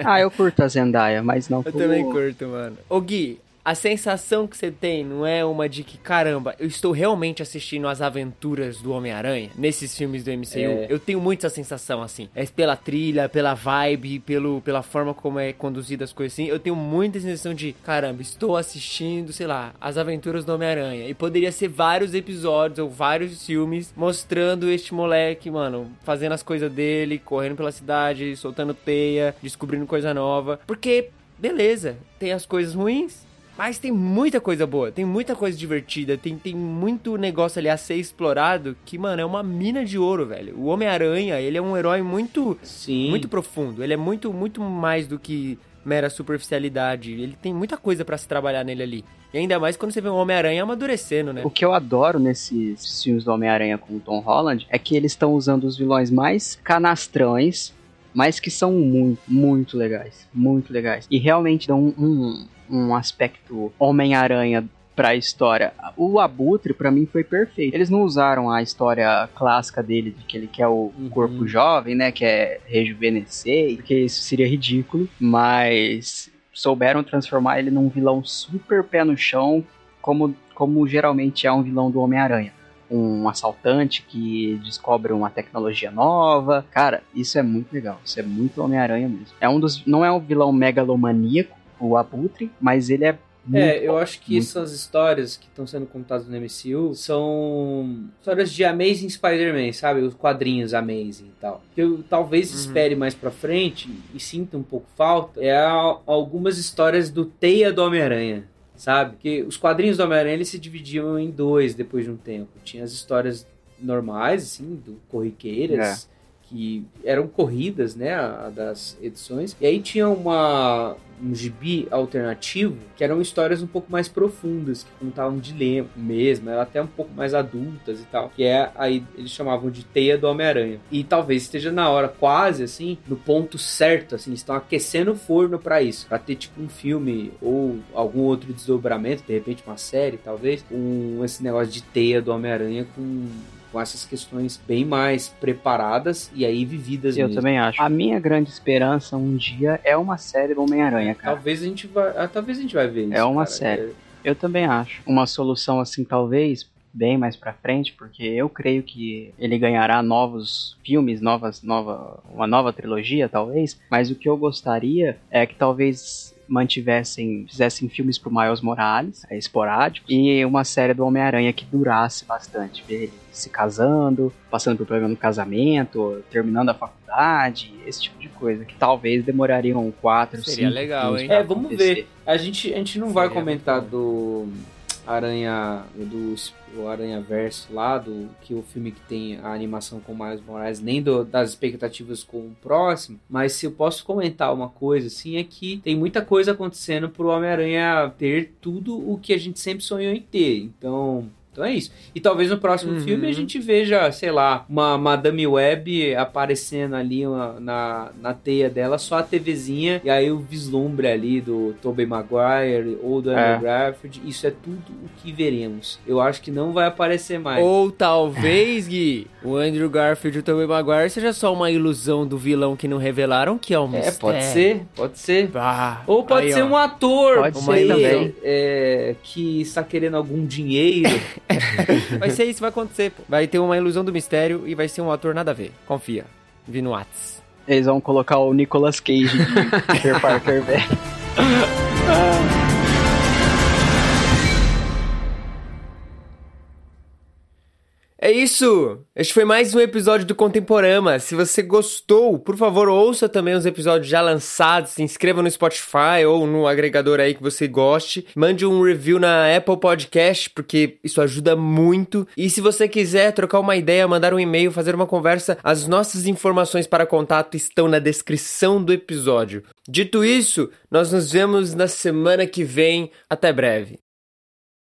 Ah, eu curto a Zendaya, mas não Eu como- também curto, mano. Ô Gui, a sensação que você tem não é uma de que, caramba, eu estou realmente assistindo as aventuras do Homem-Aranha nesses filmes do MCU? É. Eu tenho muito essa sensação, assim. É pela trilha, pela vibe, pelo, pela forma como é conduzida as coisas assim. Eu tenho muita sensação de, caramba, estou assistindo, sei lá, as aventuras do Homem-Aranha. E poderia ser vários episódios ou vários filmes mostrando este moleque, mano, fazendo as coisas dele, correndo pela cidade, soltando teia, descobrindo coisa nova. Porque beleza, tem as coisas ruins, mas tem muita coisa boa, tem muita coisa divertida, tem, tem muito negócio ali a ser explorado que, mano, é uma mina de ouro, velho. O Homem-Aranha, ele é um herói muito, Sim. muito profundo. Ele é muito, muito mais do que mera superficialidade. Ele tem muita coisa pra se trabalhar nele ali. E ainda mais quando você vê um Homem-Aranha amadurecendo, né? O que eu adoro nesses filmes do Homem-Aranha com o Tom Holland é que eles estão usando os vilões mais canastrões, mas que são muito, muito legais. Muito legais. E realmente dão um, um, um aspecto Homem-Aranha pra história. O Abutre, pra mim, foi perfeito. Eles não usaram a história clássica dele, de que ele quer o Uhum. corpo jovem, né? Que é rejuvenescer, porque isso seria ridículo. Mas souberam transformar ele num vilão super pé no chão, como, como geralmente é um vilão do Homem-Aranha. um assaltante que descobre uma tecnologia nova. Cara, isso é muito legal. Isso é muito Homem-Aranha mesmo. É um dos. Não é um vilão megalomaníaco, o Abutre, mas ele é muito É, eu bom, acho que muito essas histórias que estão sendo contadas no MCU são histórias de Amazing Spider-Man, sabe? Os quadrinhos Amazing e tal. Que eu talvez Uhum. espere mais pra frente e sinta um pouco falta é algumas histórias do Teia do Homem-Aranha. Sabe? Que os quadrinhos do Homem-Aranha se dividiam em dois depois de um tempo. Tinha as histórias normais, assim, do corriqueiras, que eram corridas, né, das edições. E aí tinha uma um gibi alternativo, que eram histórias um pouco mais profundas, que contavam um dilema mesmo, até um pouco mais adultas e tal. Que é aí eles chamavam de Teia do Homem-Aranha. E talvez esteja na hora, quase assim, no ponto certo, assim, estão aquecendo o forno pra isso, Pra ter tipo um filme ou algum outro desdobramento, de repente uma série, talvez, com esse negócio de Teia do Homem-Aranha com com essas questões bem mais preparadas e aí vividas Eu mesmo. também acho. A minha grande esperança um dia é uma série do Homem-Aranha, cara. Talvez a gente vai, ah, talvez a gente vai ver isso. É uma cara. série. Eu também acho. Uma solução assim, talvez, bem mais pra frente, porque eu creio que ele ganhará novos filmes, novas, nova, uma nova trilogia, talvez. Mas o que eu gostaria é que talvez mantivessem, fizessem filmes pro Miles Morales, é, esporádicos, e uma série do Homem-Aranha que durasse bastante. Ver ele se casando, passando por problema no casamento, terminando a faculdade, esse tipo de coisa, que talvez demorariam quatro, Seria cinco legal, filmes hein? É, vamos acontecer. ver. A gente, a gente não vai Seria comentar muito do Aranha do o Aranha Verso lá, do que o filme que tem a animação com o Miles Morales, nem do- das expectativas com o próximo, mas se eu posso comentar uma coisa assim é que tem muita coisa acontecendo pro Homem-Aranha ter tudo o que a gente sempre sonhou em ter. Então, então é isso. E talvez no próximo Uhum. filme a gente veja, sei lá, uma Madame Web aparecendo ali uma- na, na teia dela, só a TVzinha, e aí o vislumbre ali do Tobey Maguire ou do Andrew É. Garfield. Isso é tudo o que veremos. Eu acho que não vai aparecer mais. Ou talvez, Gui, o Andrew Garfield e o Tobey Maguire seja só uma ilusão do vilão que não revelaram, que é um é, mistério. pode ser, pode ser. Ah, Ou pode aí, ser ó. um ator Pode ser aí, também. é, que está querendo algum dinheiro. Vai ser isso, vai acontecer, pô. Vai ter uma ilusão do mistério e vai ser um ator nada a ver. Confia. Vi no Whats. Eles vão colocar o Nicolas Cage de Peter Parker, velho. É isso! Este foi mais um episódio do Contemporama. Se você gostou, por favor, ouça também os episódios já lançados, se inscreva no Spotify ou no agregador aí que você goste. Mande um review na Apple Podcast, porque isso ajuda muito. E se você quiser trocar uma ideia, mandar um e-mail, fazer uma conversa, as nossas informações para contato estão na descrição do episódio. Dito isso, nós nos vemos na semana que vem. Até breve.